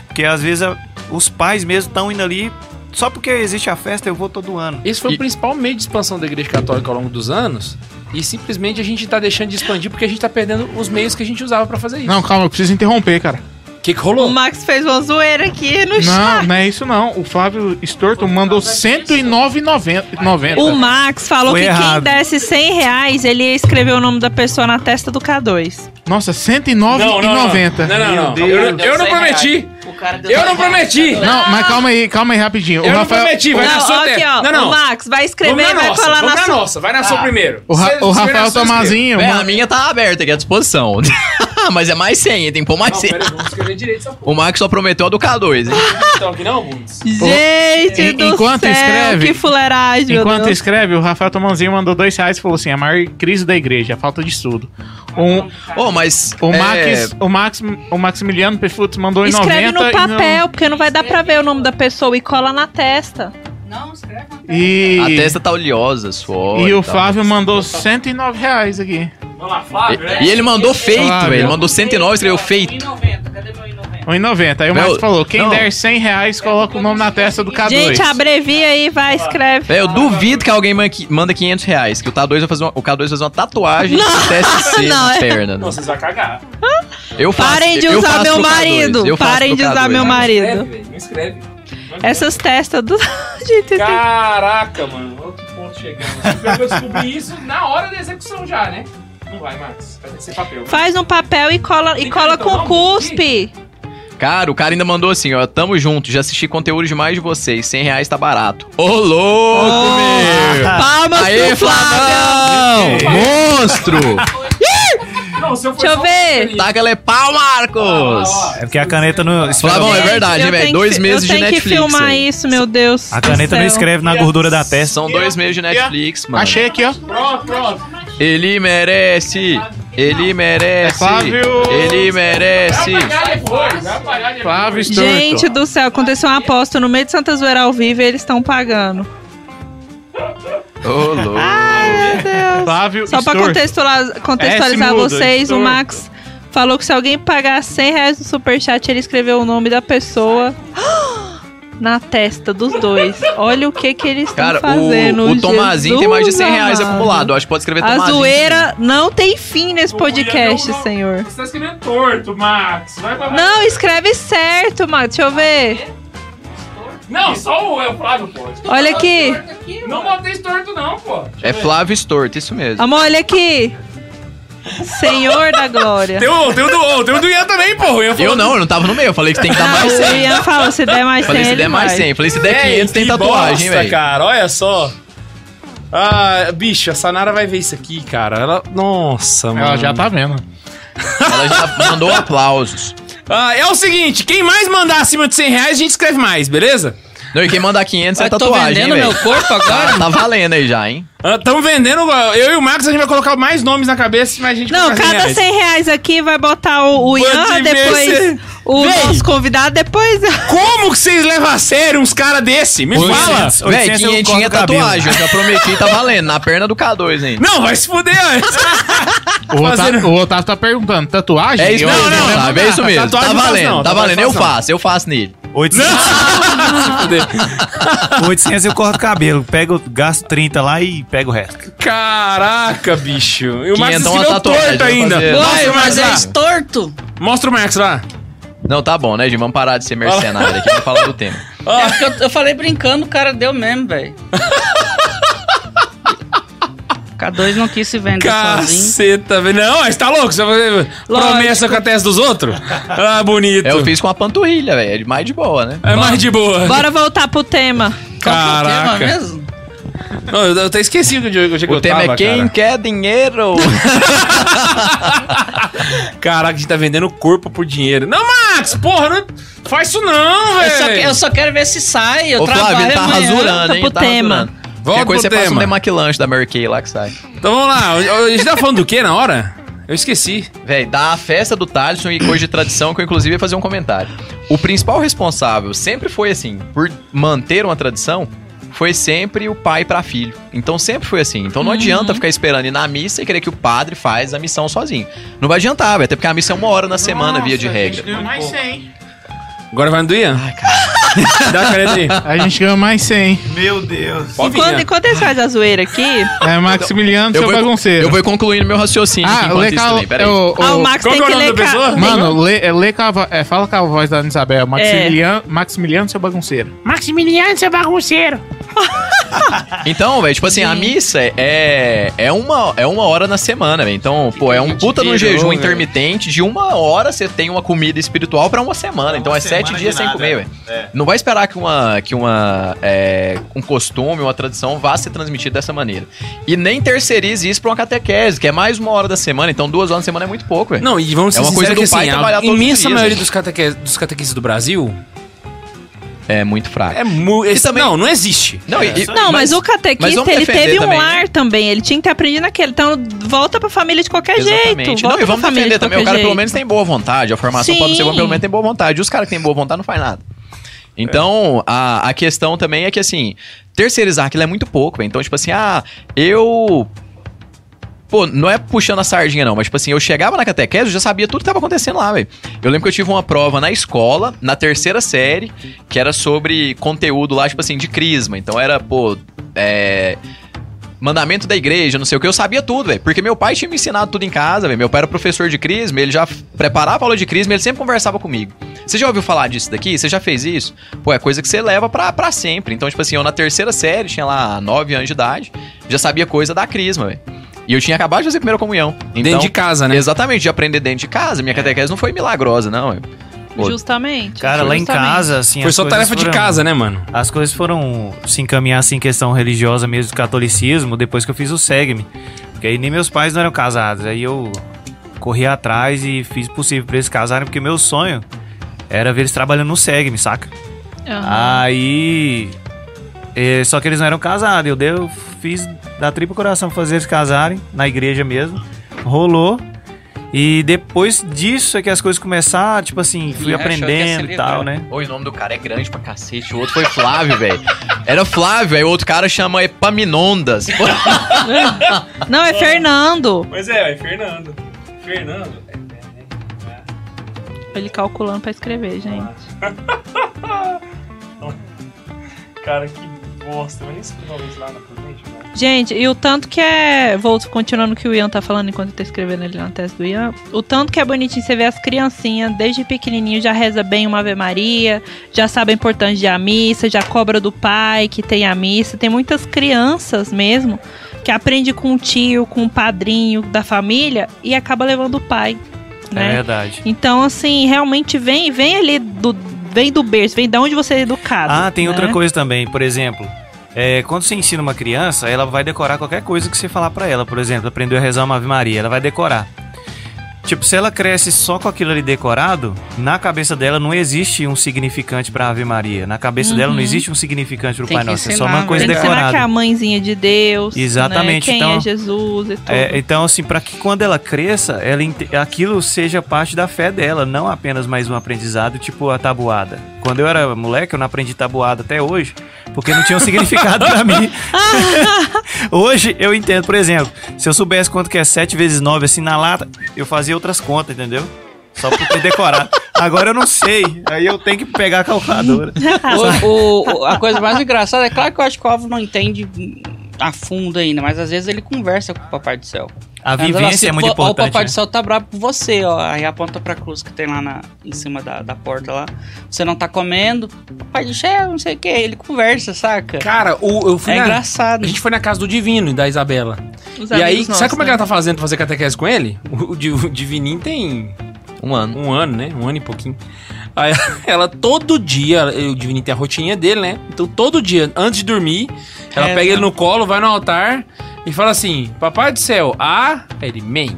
Porque às vezes a- os pais mesmo estão indo ali só porque existe a festa, eu vou todo ano. Esse foi E- o principal meio de expansão da Igreja Católica ao longo dos anos. E simplesmente a gente tá deixando de expandir porque a gente tá perdendo os meios que a gente usava pra fazer isso. Não, calma, eu preciso interromper, cara. O que, que O rolou? Max fez uma zoeira aqui no Não, chat. não é isso não. O Flávio Storto mandou 109,90. O Max falou Foi que errado. quem desse 100 reais, ele ia escrever o nome da pessoa na testa do K2. Nossa, Não, não, não. 109,90. Não, não, não. Deus. Eu, não- eu não prometi. Eu não prometi. Não, mas calma aí, calma aí rapidinho. Eu o não Rafael, prometi, vai na não, sua aqui, ó. Não, não. O Max vai escrever e na vai nossa, vamos na na sua. nossa. Vai na sua primeiro. o, Ra- o Rafael na Tomazinho. É, a minha tá aberta aqui à disposição. Mas é mais 100, tem que pôr mais Não, 100. pera aí, vamos escrever direito essa porra. O Max só prometeu a do K2, hein? Então aqui não, Bundes? Gente En- do enquanto céu, escreve- que fuleiragem, meu Enquanto Deus. escreve, o Rafael Tomanzinho mandou dois reais e falou assim: a maior crise da igreja, a falta de estudo. Um, Ô, mas. o, é, Max, o, Max, o Maximiliano Pefutz mandou em Escreve 90 no e papel, porque não vai dar pra ver o nome da pessoa e cola na testa. Não, escreve. E, A testa tá oleosa, suor. e o tal. Flávio mandou 109 reais aqui. Vamos lá, Flávio, né? E, e ele mandou feito, Flávio. velho. Ele mandou 109 e escreveu feito. 1,90. Cadê meu 1,90? 1,90. Aí o Max falou: quem não. der 100 reais, coloca o nome na testa do K2. Gente, abrevia aí, vai, escreve. Eu duvido que alguém manda 500 reais. Que o K2 vai fazer uma, o K2 vai fazer uma tatuagem de TSC não, na é- perna. Não, vocês vão cagar. Eu faço, Parem de usar meu pro K2, marido. Parem de usar K2. meu Não marido. escreve, velho, Não escreve. Essas testas do. Gente, tem- Caraca, mano. Outro ponto chegando. Eu descobri isso na hora da execução já, né? Não vai, Max. Vai ter que ser papel. Faz um papel e cola, e Tem cola com não? cuspe. Cara, o cara ainda mandou assim, ó. Tamo junto, já assisti conteúdo demais de vocês. 100 reais tá barato. Ô, louco, meu! Palmas Aê, pro Flávio. Flavão! Monstro! Não, se eu Deixa eu ver. papelzinho. Taca-lhe pau, Marcos! É porque a caneta não. Flavão, é verdade, eu velho? Dois meses de Eu tenho que Netflix filmar aí. isso, meu Deus. A caneta não escreve na gordura da testa. São dois meses de Netflix, mano. Achei aqui, ó. Pronto, pronto. Ele merece! Ele merece! Flávio. Ele merece! Flávio Storto. Gente do céu, aconteceu uma aposta no meio de Santa Zoeira ao vivo e eles estão pagando. Ô, louco! Ai, meu Deus. Flávio Só pra contextualizar, contextualizar S mudo, vocês, o. Max falou que se alguém pagar 100 reais no superchat, ele escreveu o nome da pessoa na testa dos dois. Olha o que que eles estão fazendo. o, o Tomazinho tem mais de 100 reais Jesus acumulado. Eu acho que pode escrever A Tomazinho. zoeira não tem fim nesse Não, podcast, não, não. senhor. Você tá escrevendo torto, Max. Vai pra Não, escreve certo, Max. Deixa eu ver. Não, só o, é o Flávio, pô. Olha aqui. Não botei torto, não, pô. É Flávio Storto, isso mesmo. Amor, olha aqui. Senhor da glória. Tem o, tem o do, tem o do Ian também. O Ian falou Eu não, eu não tava no meio. Eu falei que tem que dar Não, mais o 100. Ian falou, se der mais 100, Falei, se der mais vai. 100. Falei, se der É, 500, tem que tatuagem, velho. cara, olha só. Ah, bicho, a Sanara vai ver isso aqui, cara. Ela. Nossa, mano. Ela já tá vendo. Ela já mandou aplausos. Ah, é o seguinte: quem mais mandar acima de 100 reais, a gente escreve mais, beleza? Não, e quem manda 500 é Eu tô tatuagem, vendendo hein, meu corpo agora? Tá, tá valendo aí já, hein? Estamos vendendo. Eu e o Marcos, a gente vai colocar mais nomes na cabeça, mas a gente Não, coloca cada reais. 100 reais aqui vai botar o, o Pode Ian, ver depois se- o Véi. nosso convidado, depois... Como que vocês levam a sério uns caras desse? Me fala. 800. Véi, 800 eu 500 corto o cabelo. tatuagem, eu já prometi, tá valendo. Na perna do K2 ainda. Não, vai se fuder antes. O Otávio, o Otávio tá perguntando, tatuagem? É isso Eu- mesmo, não, não, sabe? É isso mesmo. tatuagem Tá não valendo, não, tá tatuagem valendo. Eu não. faço, eu faço nele. 800, se fuder. 800 eu corto o cabelo. Pego, gasto 30 lá e pego o resto. Caraca, bicho. E o Quinhentão escreveu uma tatuagem, torto ainda. fazer. Mas é estorto. Mostra o Marcos lá. Não, tá bom, né, Jim? Vamos parar de ser mercenário aqui, vamos falar do tema. É porque eu, eu falei brincando, o cara deu mesmo, velho. K2 não quis se vender sozinho. Caceta, velho. Não, mas tá louco? Você vai fazer promessa com a testa dos outros? Ah, bonito. É, Eu fiz com a panturrilha, velho. É mais de boa, né? É mais de boa. Bora voltar pro tema. Qual que é o tema Caraca. mesmo? Não, eu, eu até esqueci onde, onde é que O eu tema tava, é quem cara. quer dinheiro. Caraca, a gente tá vendendo o corpo por dinheiro. Não, Max, porra, não faz isso não, Eu velho. eu só quero ver se sai. Eu Ô, Flávio, trabalho ele tá amanhã. rasurando, hein? pro Tá tema. rasurando. Volta coisa você passa um tema. demaquilante da Mary Kay lá que sai. Então vamos lá. A gente tá falando do que na hora? Eu esqueci. Véi, da festa do Thaleson e coisa de tradição, que eu inclusive ia fazer um comentário. O principal responsável sempre foi assim, por manter uma tradição, foi sempre o pai pra filho. Então sempre foi assim. Então não adianta ficar esperando ir na missa e querer que o padre faz a missão sozinho. Não vai adiantar, véi, até porque a missa é uma hora na semana, via de regra. mais 100. Agora vai no do Ian. Ai, cara. Dá a caneta aí. A gente ganhou mais 100. Meu Deus. Enquanto, enquanto eles fazem a zoeira aqui, É Maximiliano, Eu seu vou, bagunceiro. eu vou concluindo meu raciocínio Ah, lê a- também, peraí. o- ah, o Max Qual tem que é que o nome ler ca- Mano, lê, lê com a é, fala com a voz da Isabel. Maximiliano, Maximiliano, seu bagunceiro. Maximiliano, seu bagunceiro. Então, velho, tipo assim, a missa é, é, uma, é uma hora na semana, velho. Então, pô, é um puta no jejum intermitente. De uma hora você tem uma comida espiritual pra uma semana. então é sete dias sem comer, velho. Não vai esperar que uma que uma é, um costume, uma tradição vá ser transmitida dessa maneira. E nem terceirize isso pra uma catequese, que é mais uma hora da semana. Então, duas horas na semana é muito pouco, velho. Não, e vamos ser É uma coisa sinceros do pai que assim, trabalhar a todos os imensa dias, maioria dos, cateque, dos catequistas do Brasil É muito fraco. é muito... também- Não, não existe. Não, e- e- Não, mas, o mas catequista, vamos ele teve um também, lar também. Ele tinha que ter aprendido naquele. Então, volta pra família de qualquer jeito. Exatamente. Volta Não, e vamos pra família defender de também. O cara pelo jeito. menos tem boa vontade. A formação pode ser boa, Sim. pelo menos tem boa vontade. E os caras que têm boa vontade não faz nada. Então, a, a questão também é que, assim, terceirizar aquilo é muito pouco. velho. Então, tipo assim, ah, eu. Pô, não é puxando a sardinha, não, mas, tipo assim, eu chegava na catequese, eu já sabia tudo que tava acontecendo lá, velho. Eu lembro que eu tive uma prova na escola, na terceira série, que era sobre conteúdo lá, tipo assim, de crisma. Então era, pô, é mandamento da igreja, não sei o que, eu sabia tudo, velho. Porque meu pai tinha me ensinado tudo em casa, velho. Meu pai era professor de crisma, ele já preparava aula de crisma, ele sempre conversava comigo. Você já ouviu falar disso daqui? Você já fez isso? Pô, é coisa que você leva pra, pra sempre. Então, tipo assim, eu na terceira série, tinha lá 9 anos de idade, já sabia coisa da crisma, velho. E eu tinha acabado de fazer a primeira comunhão. Então, Dentro de casa, né? Exatamente, de aprender dentro de casa. Minha catequese não foi milagrosa, não. Justamente. Cara, lá em casa, assim. Foi as só tarefa de foram- casa, né, mano? As coisas foram se encaminhar assim em questão religiosa mesmo do catolicismo depois que eu fiz o SEGME. Porque aí nem meus pais não eram casados. Aí eu corri atrás e fiz o possível pra eles casarem, porque meu sonho era ver eles trabalhando no SEGME, saca? Aham. Aí. Eh, só que eles não eram casados. Eu, dei, eu fiz da tripa coração pra fazer eles casarem, na igreja mesmo. Rolou. E depois disso é que as coisas começaram, tipo assim, fui ia se aprendendo e tal, né? Oi, o nome do cara é grande pra cacete. O outro foi Flávio, velho. Era Flávio, aí o outro cara chama Epaminondas. Não, é Fernando. Pois é, é Fernando. Fernando. Ele calculando pra escrever, gente. Cara, que bosta. Mas isso lá na frente, velho. Gente, e o tanto que é. Vou continuando o que o Ian tá falando enquanto eu tô escrevendo ali na testa do Ian. O tanto que é bonitinho você ver as criancinhas, desde pequenininho, já reza bem uma Ave Maria, já sabe a importância de a missa, já cobra do pai que tem a missa. Tem muitas crianças mesmo que aprende com o tio, com o padrinho da família e acaba levando o pai. É Né? verdade. Então, assim, realmente vem, vem ali do. Vem do berço, vem da onde você é educado. Ah, tem né? outra coisa também. Por exemplo, é, quando você ensina uma criança, ela vai decorar qualquer coisa que você falar pra ela. Por exemplo, aprendeu a rezar uma Ave Maria, ela vai decorar. Tipo, se ela cresce só com aquilo ali decorado, na cabeça dela não existe um significante pra Ave Maria. Na cabeça dela não existe um significante pro Tem Pai Nosso. É só uma coisa Tem que ensinar que é decorada. a mãezinha de Deus. Exatamente, Né? Quem então- é Jesus e tudo. É, então, assim, pra que quando ela cresça, ela aquilo seja parte da fé dela, não apenas mais um aprendizado, tipo a tabuada. Quando eu era moleque, eu não aprendi tabuada até hoje, porque não tinha um significado pra mim. hoje eu entendo, por exemplo, se eu soubesse quanto que é 7 vezes 9 assim na lata, eu fazia outras contas, entendeu? Só por ter decorado. Agora eu não sei, aí eu tenho que pegar a calculadora. O- o- o- a coisa mais engraçada é claro que eu acho que o Alvo não entende a fundo ainda, mas às vezes ele conversa com o Papai do Céu. A vivência é muito "Ó, importante. O Papai né? do Céu tá bravo por você, ó. Aí aponta pra cruz que tem lá na, em cima da, da porta lá. Você não tá comendo. Papai do Céu, não sei o que. Ele conversa, saca? Cara, o, eu fui É na- engraçado. A gente foi na casa do Divino, da Isabela. Os e aí, amigos sabe nossos, como é que né? ela tá fazendo pra fazer catequese com ele? O, Di- o Divininho tem Um ano. um ano, né? Um ano e pouquinho. Aí ela todo dia, o Divininho tem a rotininha dele, né? Então todo dia, antes de dormir, ela É, pega ele não. no colo, vai no altar e fala assim: Papai do céu, ah, Aí ele, man.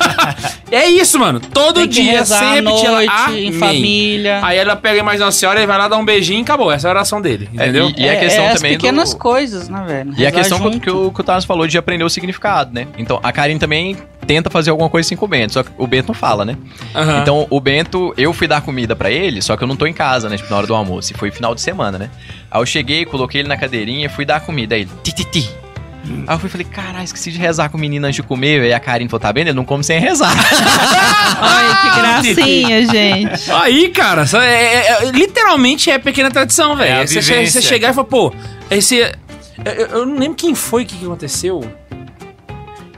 é isso, mano. Todo Tem dia, rezar sem à repetir ela, noite, ah, em família. Aí ela pega a imagem da senhora e vai lá dar um beijinho e acabou. Essa é a oração dele, É, entendeu? E, e a questão é também as pequenas do... coisas, né, velho? E a questão junto. que o, que o Thales falou de aprender o significado, né? Então, a Karine também tenta fazer alguma coisa assim com o Bento, só que o Bento não fala, né? Aham. Então, o Bento, eu fui dar comida pra ele, só que eu não tô em casa, né? Tipo, na hora do almoço. E foi final de semana, né? Aí eu cheguei, coloquei ele na cadeirinha, fui dar comida. Aí ele, ti, ti, ti. Aí eu fui e falei, caralho, esqueci de rezar com o menino antes de comer. Aí a Karine falou, tá vendo? Ele não come sem rezar. Ai, que gracinha, gente. Aí, cara, é- é- é- literalmente é pequena tradição, velho. É a você, che- você chegar e falar, pô, esse. Eu, eu- eu não lembro quem foi que, que aconteceu.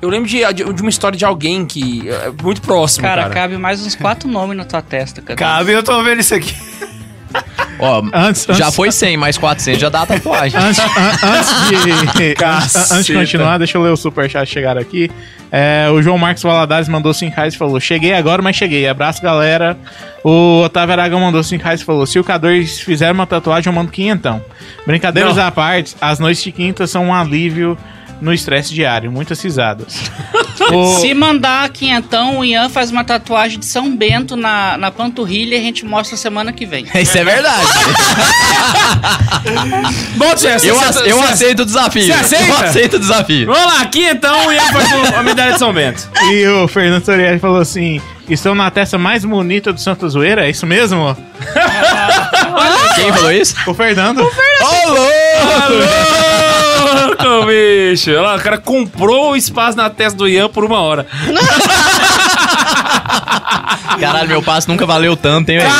Eu lembro de, de, de uma história de alguém que. é muito próximo, Cara, cara. cabe mais uns quatro nomes na tua testa, cara. Cabe, eu tô vendo isso aqui. Ó, Antes, já antes- foi 100, mais 400 já dá a tatuagem. Antes, an- antes de, antes de continuar, deixa eu ler o superchat chegar aqui. É, o João Marcos Valadares mandou 5 reais e falou: Cheguei agora, mas cheguei. Abraço, galera. O Otávio Aragão mandou 5 reais e falou: Se o K2 fizer uma tatuagem, eu mando quinhentão. Brincadeiras Não. à parte, as noites de quinta são um alívio no estresse diário. Muitas risadas. O- Se mandar quinhentão, o Ian faz uma tatuagem de São Bento na, na panturrilha e a gente mostra semana que vem. Isso é verdade. Bom, você- Eu, eu aceito o desafio. Você aceita? Eu aceito o desafio. Vamos lá, aqui então, e aí faz o- a medalha de São Bento. E o Fernando Torielli falou assim: Estão na testa mais bonita do Santa Zoeira? É isso mesmo? Quem falou isso? O Fernando. Ô, louco! Louco, bicho. Olha lá, o cara comprou o espaço na testa do Ian por uma hora. Caralho, meu passo nunca valeu tanto, hein, velho?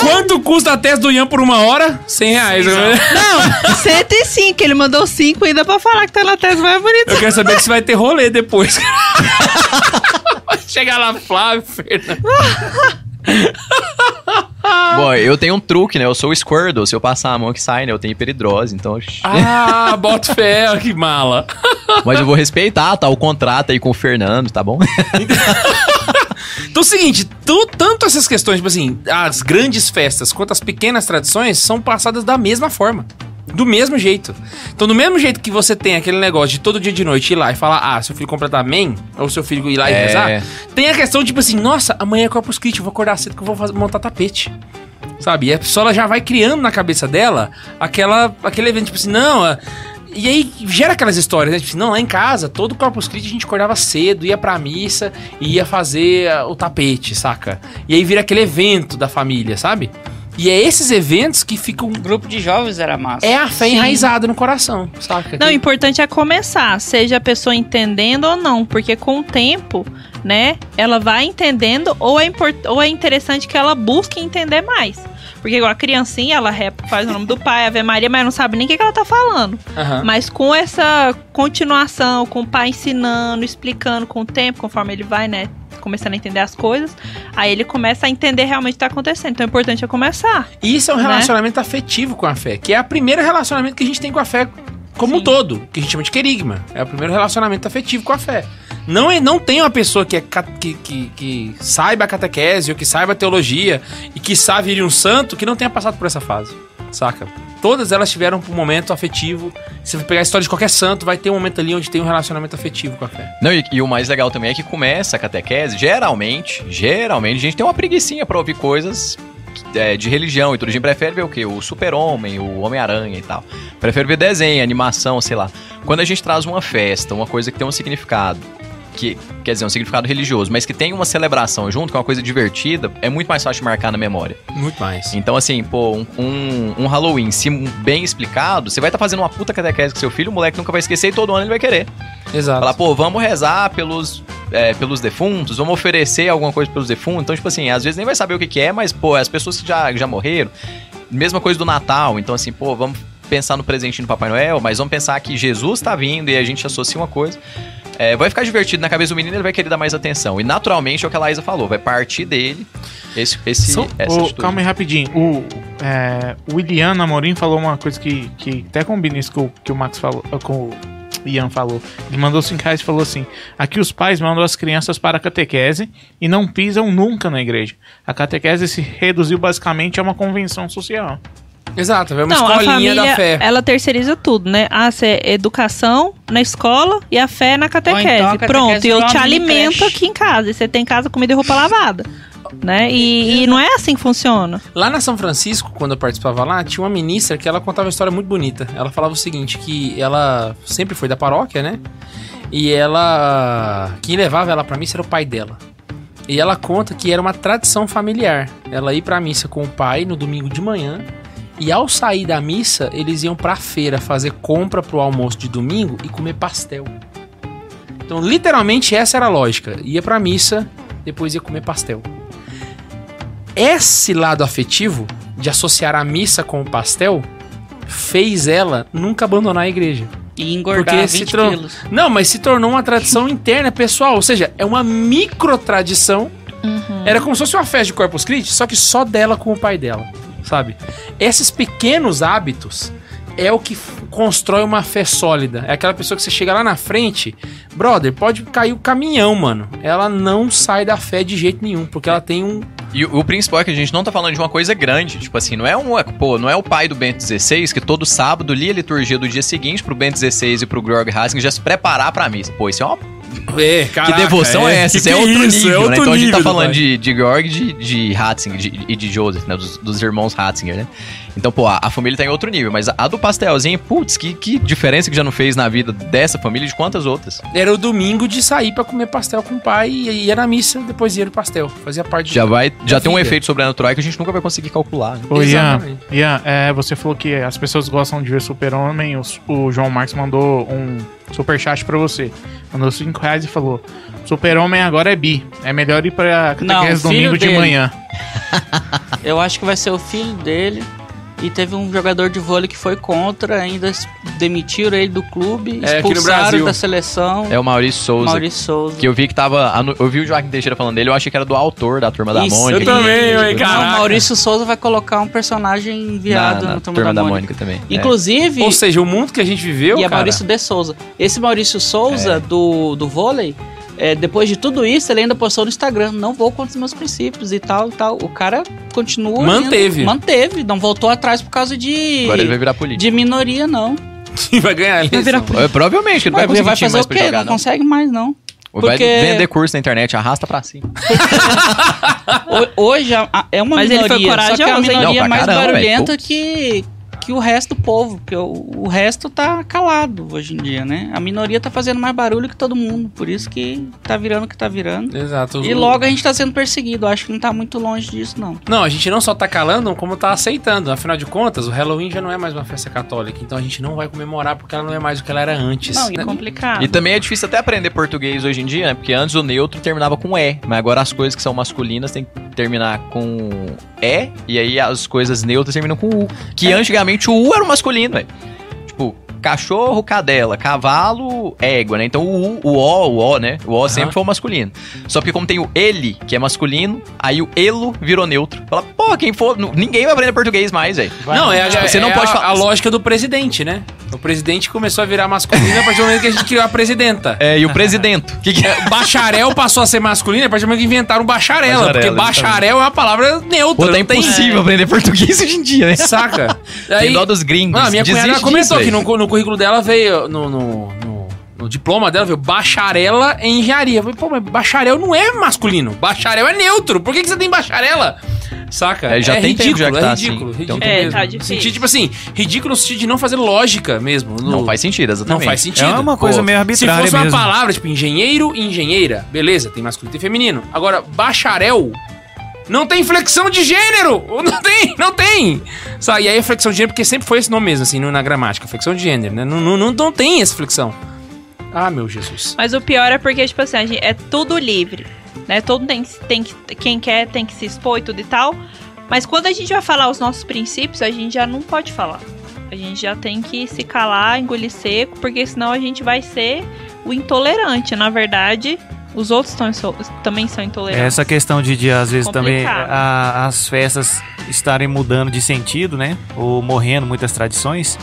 Quanto custa a testa do Ian por uma hora? 100 reais. Não, 105, ele mandou 5 ainda pra falar que tá na testa mais bonita. Eu quero saber se vai ter rolê depois. Vai chegar lá, Flávio, Fernando. Bom, eu tenho um truque, né? Eu sou o Squirtle. Se eu passar a mão que sai, né? Eu tenho hiperidrose, então... Ah, bota fé, que mala. Mas eu vou respeitar, tá? O contrato aí com o Fernando, tá bom? Então é o seguinte, tu- tanto essas questões, tipo assim, as grandes festas quanto as pequenas tradições são passadas da mesma forma. Do mesmo jeito. Então, do mesmo jeito que você tem aquele negócio de todo dia de noite ir lá e falar, ah, seu filho completar amém, ou seu filho ir lá e É. rezar, tem a questão, tipo assim, nossa, amanhã é Corpus Christi, eu vou acordar cedo que eu vou fazer- montar tapete. Sabe? E a pessoa já vai criando na cabeça dela aquela, aquele evento, tipo assim, não. ah, E aí gera aquelas histórias, né? Tipo assim, não, lá em casa, todo Corpus Christi a gente acordava cedo, ia pra missa e ia fazer ah, o tapete, saca? E aí vira aquele evento da família, sabe? E é esses eventos que ficam. O grupo de jovens era massa. É a fé Sim. enraizada no coração, saca? Não, o importante é começar, seja a pessoa entendendo ou não, porque com o tempo, né, ela vai entendendo ou é, import- ou é interessante que ela busque entender mais. Porque igual a criancinha, ela faz o nome do pai, Ave Maria, mas não sabe nem o que, que ela tá falando. Aham. Mas com essa continuação, com o pai ensinando, explicando com o tempo, conforme ele vai, né, começando a entender as coisas, aí ele começa a entender realmente o que tá acontecendo. Então o importante é começar. E isso é um Né? relacionamento afetivo com a fé, que é o primeiro relacionamento que a gente tem com a fé como um Sim. todo, que a gente chama de querigma. É o primeiro relacionamento afetivo com a fé. Não, é, não tem uma pessoa que, é, que, que, que saiba a catequese, ou que saiba a teologia, e que sabe ir um santo, que não tenha passado por essa fase. Saca? Todas elas tiveram um momento afetivo. Se você pegar a história de qualquer santo, vai ter um momento ali onde tem um relacionamento afetivo com a fé. Não, e, e o mais legal também é que começa a catequese, geralmente, geralmente, a gente tem uma preguiçinha pra ouvir coisas é, de religião e tudo. A gente prefere ver o quê? O super-homem, o Homem-Aranha e tal. Prefere ver desenho, animação, sei lá. Quando a gente traz uma festa, uma coisa que tem um significado, que quer dizer, um significado religioso, mas que tem uma celebração junto, que é uma coisa divertida, é muito mais fácil de marcar na memória. Muito mais. Então, assim, pô, um, um, um Halloween, se bem explicado, você vai estar fazendo uma puta catequese com seu filho, o moleque nunca vai esquecer e todo ano ele vai querer. Exato. Falar, pô, vamos rezar pelos, é, pelos defuntos, vamos oferecer alguma coisa pelos defuntos. Então, tipo assim, às vezes nem vai saber o que, que é, mas, pô, as pessoas que já, já morreram. Mesma coisa do Natal. Então, assim, pô, vamos pensar no presentinho do Papai Noel, mas vamos pensar que Jesus tá vindo e a gente associa uma coisa. É, vai ficar divertido na cabeça do menino, ele vai querer dar mais atenção. E naturalmente é o que a Laísa falou, vai partir dele esse, esse, São- essa atitude. calma aí rapidinho. O, é, o Amorim falou uma coisa que, que até combina isso que o, que o Max falou, com o Ian falou. Ele mandou 5 reais e falou assim: aqui os pais mandam as crianças para a catequese e não pisam nunca na igreja. A catequese se reduziu basicamente a uma convenção social. Exato, é uma Não, a escolinha família, da fé. ela terceiriza tudo, né? Ah, cê, educação na escola e a fé na catequese. então a catequese Pronto, e eu te alimento creche. aqui em casa. E você tem casa, comida e roupa lavada. Né? E, e não é assim que funciona. Lá na São Francisco, quando eu participava lá, tinha uma ministra que ela contava uma história muito bonita. Ela falava o seguinte, que ela sempre foi da paróquia, né? E ela... Quem levava ela pra missa era o pai dela. E ela conta que era uma tradição familiar. Ela ir pra missa com o pai no domingo de manhã. E ao sair da missa, eles iam pra feira fazer compra pro almoço de domingo e comer pastel. Então, literalmente, essa era a lógica. Ia pra missa, depois ia comer pastel. Esse lado afetivo de associar a missa com o pastel fez ela nunca abandonar a igreja. E engordar Porque se 20 tro- quilos. Não, mas se tornou uma tradição interna, pessoal. Ou seja, é uma micro tradição. Era como se fosse uma festa de Corpus Christi, só que só dela com o pai dela, sabe? Esses pequenos hábitos é o que constrói uma fé sólida. É aquela pessoa que você chega lá na frente, brother, pode cair o caminhão, mano. Ela não sai da fé de jeito nenhum, porque ela tem um. E o principal é que a gente não tá falando de uma coisa grande. Tipo assim, não é um. Pô, não é o pai do Bento XVI que todo sábado lia a liturgia do dia seguinte pro Bento XVI e pro Georg Hassing já se preparar pra missa. Pô, isso é uma. É, que devoção é, essa? Isso é outro nível, né? Então a gente tá falando de de, de Georg e de, de Ratzinger de- e de Joseph, né? Dos, dos irmãos Ratzinger, né? Então, pô, a, a família tá em outro nível. Mas a, a do pastelzinho, putz, que, que diferença que já não fez na vida dessa família e de quantas outras. Era o domingo de sair pra comer pastel com o pai e ia na missa, depois ia no pastel. Fazia parte Já vai. Já tem um vida. efeito sobrenatural que a gente nunca vai conseguir calcular. Né? Ô, Ian, Exatamente. Ian é, você falou que as pessoas gostam de ver Super-Homem. O, o João Marcos mandou um superchat pra você. Mandou 5 reais e falou: Super-Homem agora é bi. É melhor ir pra catequese domingo de dele. manhã. Eu acho que vai ser o filho dele. E teve um jogador de vôlei que foi contra, ainda demitiram ele do clube, É, expulsaram da seleção. É o Maurício Souza. Maurício Souza. Que eu vi que tava. Eu vi o Joaquim Teixeira falando dele, eu achei que era do autor da Turma da Isso, Mônica. eu também, Não, Caraca. o Maurício Souza vai colocar um personagem enviado na, no na Turma, da, Mônica. também. é. Inclusive, Ou seja, o mundo que a gente viveu, e é cara, Maurício de Souza. Esse Maurício Souza do, do vôlei, é, depois de tudo isso, ele ainda postou no Instagram: não vou contra os meus princípios e tal e tal. O cara continua. Manteve. indo- manteve, não voltou atrás por causa de. Agora ele vai virar político. de minoria, não. vai ganhar a eleição. É, Provavelmente, ele não vai Vai, conseguir vai fazer mais o quê? jogar, não, não. consegue mais, não. Vai porque- vender curso na internet, arrasta pra cima. Ho- Hoje a- é uma Mas ele minoria, foi só que é uma minoria Não, mais caramba, barulhenta que, que o resto do povo, porque o, o resto tá calado hoje em dia, né? A minoria tá fazendo mais barulho que todo mundo, por isso que tá virando o que tá virando. Exato. E logo a gente tá sendo perseguido, acho que não tá muito longe disso, não. Não, a gente não só tá calando, como tá aceitando. Afinal de contas, o Halloween já não é mais uma festa católica. Então a gente não vai comemorar porque ela não é mais o que ela era antes. Não, É né? complicado. E também é difícil até aprender português hoje em dia, né? Porque antes o neutro terminava com E, mas agora as coisas que são masculinas tem que terminar com E, e aí as coisas neutras terminam com U. Que antigamente o U era o masculino, velho. Cachorro, cadela, cavalo, égua, né? Então o U, o O, o O, né? O O sempre foi o masculino. Só que como tem o ele, que é masculino, aí o elo virou neutro. Fala, pô, quem for, ninguém vai aprender português mais, velho. Não, é, a, Tipo, você é não a- pode falar- a lógica do presidente, né? O presidente começou a virar masculino a partir do momento que a gente criou a presidenta. É, e o presidente. O que, que é? Bacharel passou a ser masculino a partir do momento que inventaram bacharela. Bacharela, porque bacharel é uma palavra neutra. Pô, tá não tem- impossível aprender português hoje em dia, né? Saca? Tem dó dos gringos. Ah, minha cunhada disso, que no, velho. No currículo dela veio. No, no, no- no diploma dela veio bacharela em engenharia. Eu falei, pô, mas bacharel não é masculino. Bacharel é neutro. Por que, que você tem bacharela? Saca? É, já tem tempo ridículo, já que é tá ridículo. assim. ridículo Então, É, mesmo. tá difícil. Sentido, tipo assim, ridículo no sentido de não fazer lógica mesmo. no- Não faz sentido, Não exatamente. faz sentido. É uma coisa meio arbitrária Se fosse uma mesmo. palavra, tipo engenheiro e engenheira, beleza, tem masculino e feminino. Agora, bacharel não tem flexão de gênero! Não tem, não tem! E aí a flexão de gênero, porque sempre foi esse nome mesmo, assim, na gramática, flexão de gênero, né? Não, não, não, tem essa flexão. Ah, meu Jesus. Mas o pior é porque, tipo assim, é tudo livre. Né? Todo tem, tem que. Quem quer tem que se expor e tudo e tal. Mas quando a gente vai falar os nossos princípios, a gente já não pode falar. A gente já tem que se calar, engolir seco, porque senão a gente vai ser o intolerante. Na verdade, os outros tão, também são intolerantes. Essa questão de, de às vezes também Complicado. a- as festas estarem mudando de sentido, né? Ou morrendo muitas tradições.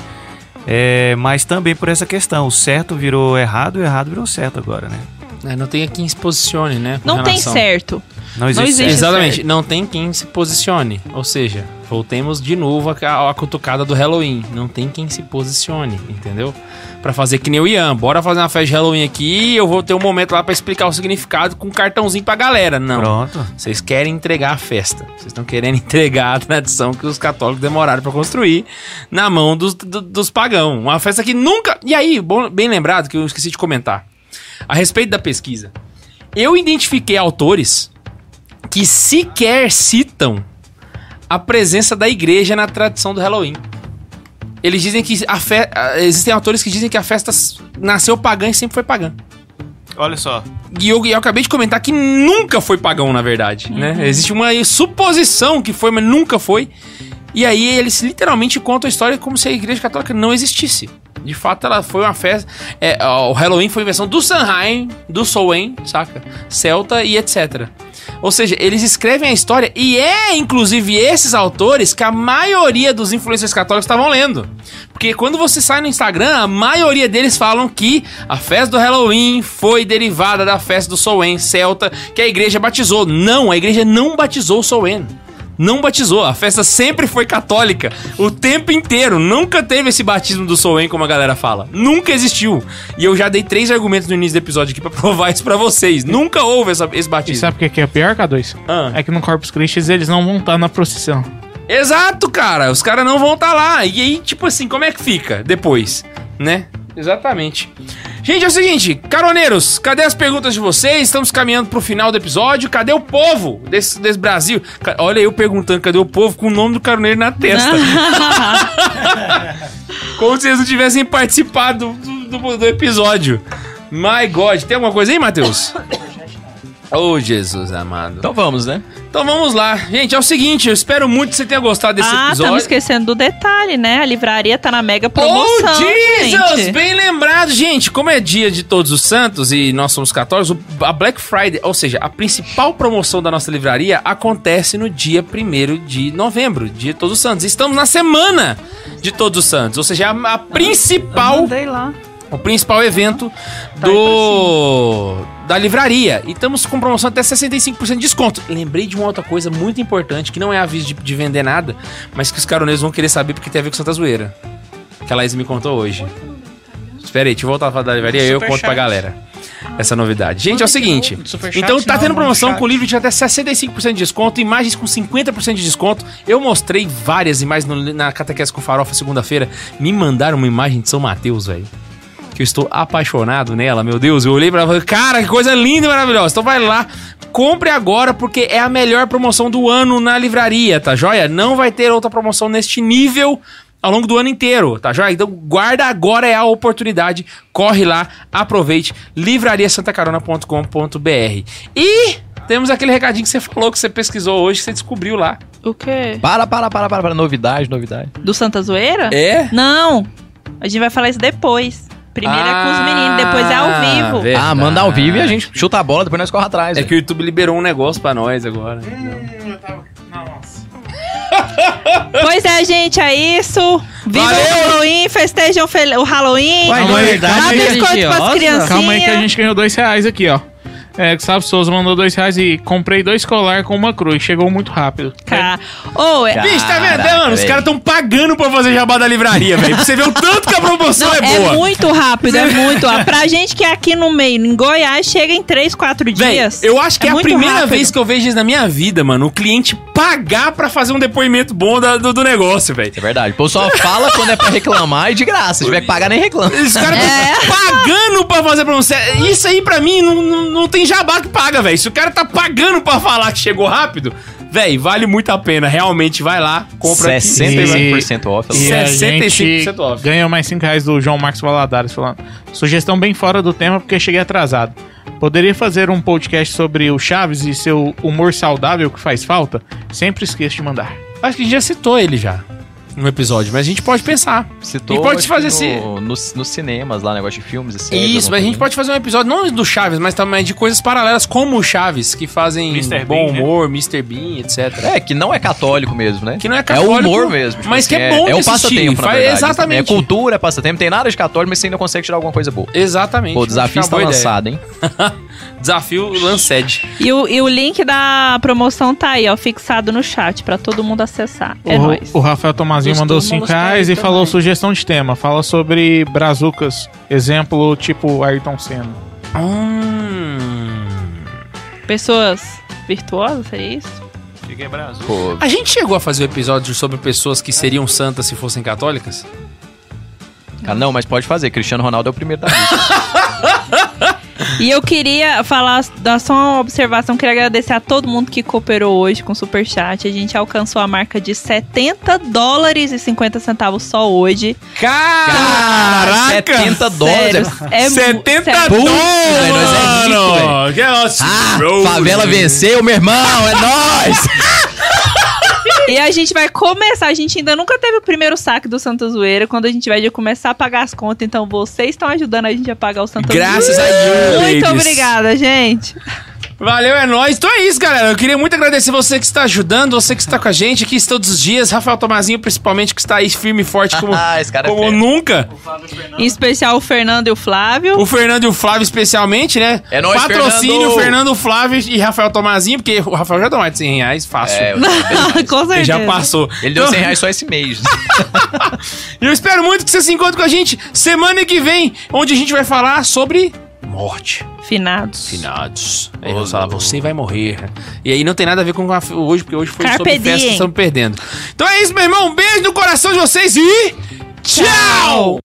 É, mas também por essa questão, o certo virou errado e o errado virou certo agora, né? É, não tem quem se posicione, né? Não tem relação- certo. Não existe, existe. certo. Exatamente, não tem quem se posicione. Ou seja, voltemos de novo à, cutucada do Halloween. Não tem quem se posicione, entendeu? Pra fazer que nem o Ian. Bora fazer uma festa de Halloween aqui eu vou ter um momento lá pra explicar o significado com um cartãozinho pra galera. Não. Pronto. Vocês querem entregar a festa. Vocês estão querendo entregar a tradição que os católicos demoraram pra construir na mão dos, do- dos pagãos. Uma festa que nunca. E aí, bom- bem lembrado que eu esqueci de comentar. A respeito da pesquisa, eu identifiquei autores que sequer citam a presença da igreja na tradição do Halloween. Eles dizem que a fe... existem autores que dizem que a festa nasceu pagã e sempre foi pagã. Olha só. E eu, eu acabei de comentar que nunca foi pagão, na verdade, né? Existe uma suposição que foi, mas nunca foi. E aí eles literalmente contam a história como se a igreja católica não existisse. De fato, ela foi uma festa. é, o Halloween foi invenção do Sanheim, do Samhain, saca? Celta e etc. Ou seja, eles escrevem a história e é inclusive esses autores que a maioria dos influencers católicos estavam lendo. Porque quando você sai no Instagram, a maioria deles falam que a festa do Halloween foi derivada da festa do Samhain celta que a igreja batizou. Não, a igreja não batizou o Samhain. Não batizou, a festa sempre foi católica o tempo inteiro. Nunca teve esse batismo do Samhain, como a galera fala. Nunca existiu. E eu já dei três argumentos no início do episódio aqui pra provar isso pra vocês. Nunca houve essa- esse E batismo. sabe o que que é pior, K2? Ah. É que no Corpus Christi eles não vão estar na procissão. Exato, cara. Os caras não vão estar lá. E aí, tipo assim, como é que fica depois, né? Exatamente. Gente, é o seguinte, caroneiros, cadê as perguntas de vocês? Estamos caminhando pro final do episódio. Cadê o povo desse, desse Brasil? Ca- Olha eu perguntando, cadê o povo com o nome do caroneiro na testa? Como se eles não tivessem participado do, do- do episódio. My God. Tem alguma coisa aí, Matheus? Oh, Jesus amado. Então vamos, né? Então vamos lá. Gente, é o seguinte, eu espero muito que você tenha gostado desse ah, episódio. estamos esquecendo do detalhe, né? A livraria tá na mega promoção, oh, Jesus! gente. Bem lembrado, gente. Como é dia de Todos os Santos e nós somos católicos, a Black Friday, ou seja, a principal promoção da nossa livraria acontece no dia 1 de novembro, dia de Todos os Santos. Estamos na semana de Todos os Santos, ou seja, a, a principal Mandei lá. o principal evento do da livraria. E estamos com promoção até 65% de desconto. Lembrei de uma outra coisa muito importante, que não é aviso de, de vender nada, mas que os caroneiros vão querer saber porque tem a ver com Santa Zoeira. Que a Laís me contou hoje. Espera aí, deixa eu voltar a falar da livraria e eu conto pra galera essa novidade. Gente, é o seguinte. Então tá tendo promoção chat. com livro de até 65% de desconto, imagens com 50% de desconto. Eu mostrei várias imagens no- na Catequese com Farofa segunda-feira. Me mandaram uma imagem de São Mateus, velho que eu estou apaixonado nela, meu Deus. Eu olhei pra ela e falei, cara, que coisa linda e maravilhosa. Então vai lá, compre agora, porque é a melhor promoção do ano na livraria, tá joia? Não vai ter outra promoção neste nível ao longo do ano inteiro, tá joia? Então guarda agora é a oportunidade. Corre lá, aproveite. livrariasantacarona.com.br. E temos aquele recadinho que você falou, que você pesquisou hoje, que você descobriu lá. O quê? Para, para, para, para, para. Novidade, novidade. Do Santa Zoeira? É? Não. A gente vai falar isso depois. Primeiro é com os meninos, depois é ao vivo. verdade. Ah, manda ao vivo e a gente chuta a bola, depois nós corre atrás. É velho. que o YouTube liberou um negócio pra nós agora. Hum, eu tava. Nossa. Pois é, gente, é isso. Viva Valeu. o Halloween, festejam fel- o Halloween. Uai, não é Dá verdade, biscoito pras religiosa? criancinhas. Calma aí que a gente ganhou dois reais aqui, ó. É, Gustavo Souza mandou dois reais e comprei dois colar com uma cruz. Chegou muito rápido. Tá. Ô, é- Bicho, tá vendo? Caraca, Mano, os velho. caras tão pagando pra fazer jabá da livraria, velho. Pra você ver o tanto que a promoção Não, é é boa. muito rápido, é muito rápido. Pra gente que é aqui no meio, em Goiás, chega em 3, 4 Véi, dias. eu acho que é, a muito primeira rápido. vez que eu vejo isso na minha vida, mano. O cliente pagar pra fazer um depoimento bom da- do, do negócio, velho. É verdade. O povo só fala quando é pra reclamar e de graça. Se tiver que pagar, nem reclama. Os caras É. tão pagando pra fazer pra você. Isso aí, pra mim, não, não, não tem jabá que paga, velho. Se o cara tá pagando pra falar que chegou rápido, velho, vale muito a pena. Realmente, vai lá, compra aqui. 65% off. E a 65% gente off. ganhou mais 5 reais do João Marcos Valadares falando. Sugestão bem fora do tema porque cheguei atrasado. Poderia fazer um podcast sobre o Chaves e seu humor saudável que faz falta? Sempre esqueço de mandar. Acho que a gente já citou ele já no episódio, mas a gente pode pensar. Citou, E pode acho fazer que esse- no, nos, nos cinemas lá, negócio de filmes e séries. Isso, mas a gente coisa. pode fazer um episódio não do Chaves, mas também de coisas paralelas como o Chaves, que fazem Mr. bom Bean, né? humor, Mr. Bean, etc. É, que não é católico mesmo, né? Que não é É católico, o humor mesmo. tipo mas que assim, é bom É, de o passatempo, na verdade. exatamente. É cultura, é passatempo. Não tem nada de católico, mas você ainda consegue tirar alguma coisa boa. Exatamente. Pô, o desafio é está uma boa lançado, hein? ideia. Desafio Lanced. E o, e o link da promoção tá aí, ó, fixado no chat pra todo mundo acessar. É o, nóis. o Rafael Tomazinho mandou Costumamos 5 reais e falou também. sugestão de tema. Fala sobre brazucas. Exemplo, tipo Ayrton Senna. Hum. Pessoas virtuosas, seria isso? Fiquei. Pô, A gente chegou a fazer um episódio sobre pessoas que seriam santas se fossem católicas? cara, não, mas pode fazer. Cristiano Ronaldo é o primeiro da lista. E eu queria falar, dar só uma observação, queria agradecer a todo mundo que cooperou hoje com o Superchat. A gente alcançou a marca de 70 dólares e 50 centavos só hoje. Caraca! 70 dólares. É mu- 70 sério. Putz, dólares! é rico, mano! Que nossa, Ah, bro. favela venceu, meu irmão, é nóis! E a gente vai começar, a gente ainda nunca teve o primeiro saque do Santa Zoeira, quando a gente vai começar a pagar as contas, então vocês estão ajudando a gente a pagar o Santa Graças a Zoeira. you, Muito ladies. obrigada, gente. Valeu, é nóis. Então é isso, galera. Eu queria muito agradecer você que está ajudando, você que está com a gente aqui todos os dias. Rafael Tomazinho, principalmente, que está aí firme e forte como, Ah, é como fera. nunca. Em especial o Fernando e o Flávio. O Fernando e o Flávio, especialmente, né? É nóis, Patrocínio Fernando. Fernando, Flávio e Rafael Tomazinho, porque o Rafael já deu mais de 100 reais, fácil. É, Com certeza. Ele já passou. ele deu Então, 100 reais só esse mês. E eu espero muito que você se encontre com a gente semana que vem, onde a gente vai falar sobre morte. Finados. Finados. Aí vamos falar, você vai morrer. E aí não tem nada a ver com a- hoje, porque hoje foi Carpe sobre festa, diem. estamos perdendo. Então é isso, meu irmão. Um beijo no coração de vocês e. Tchau!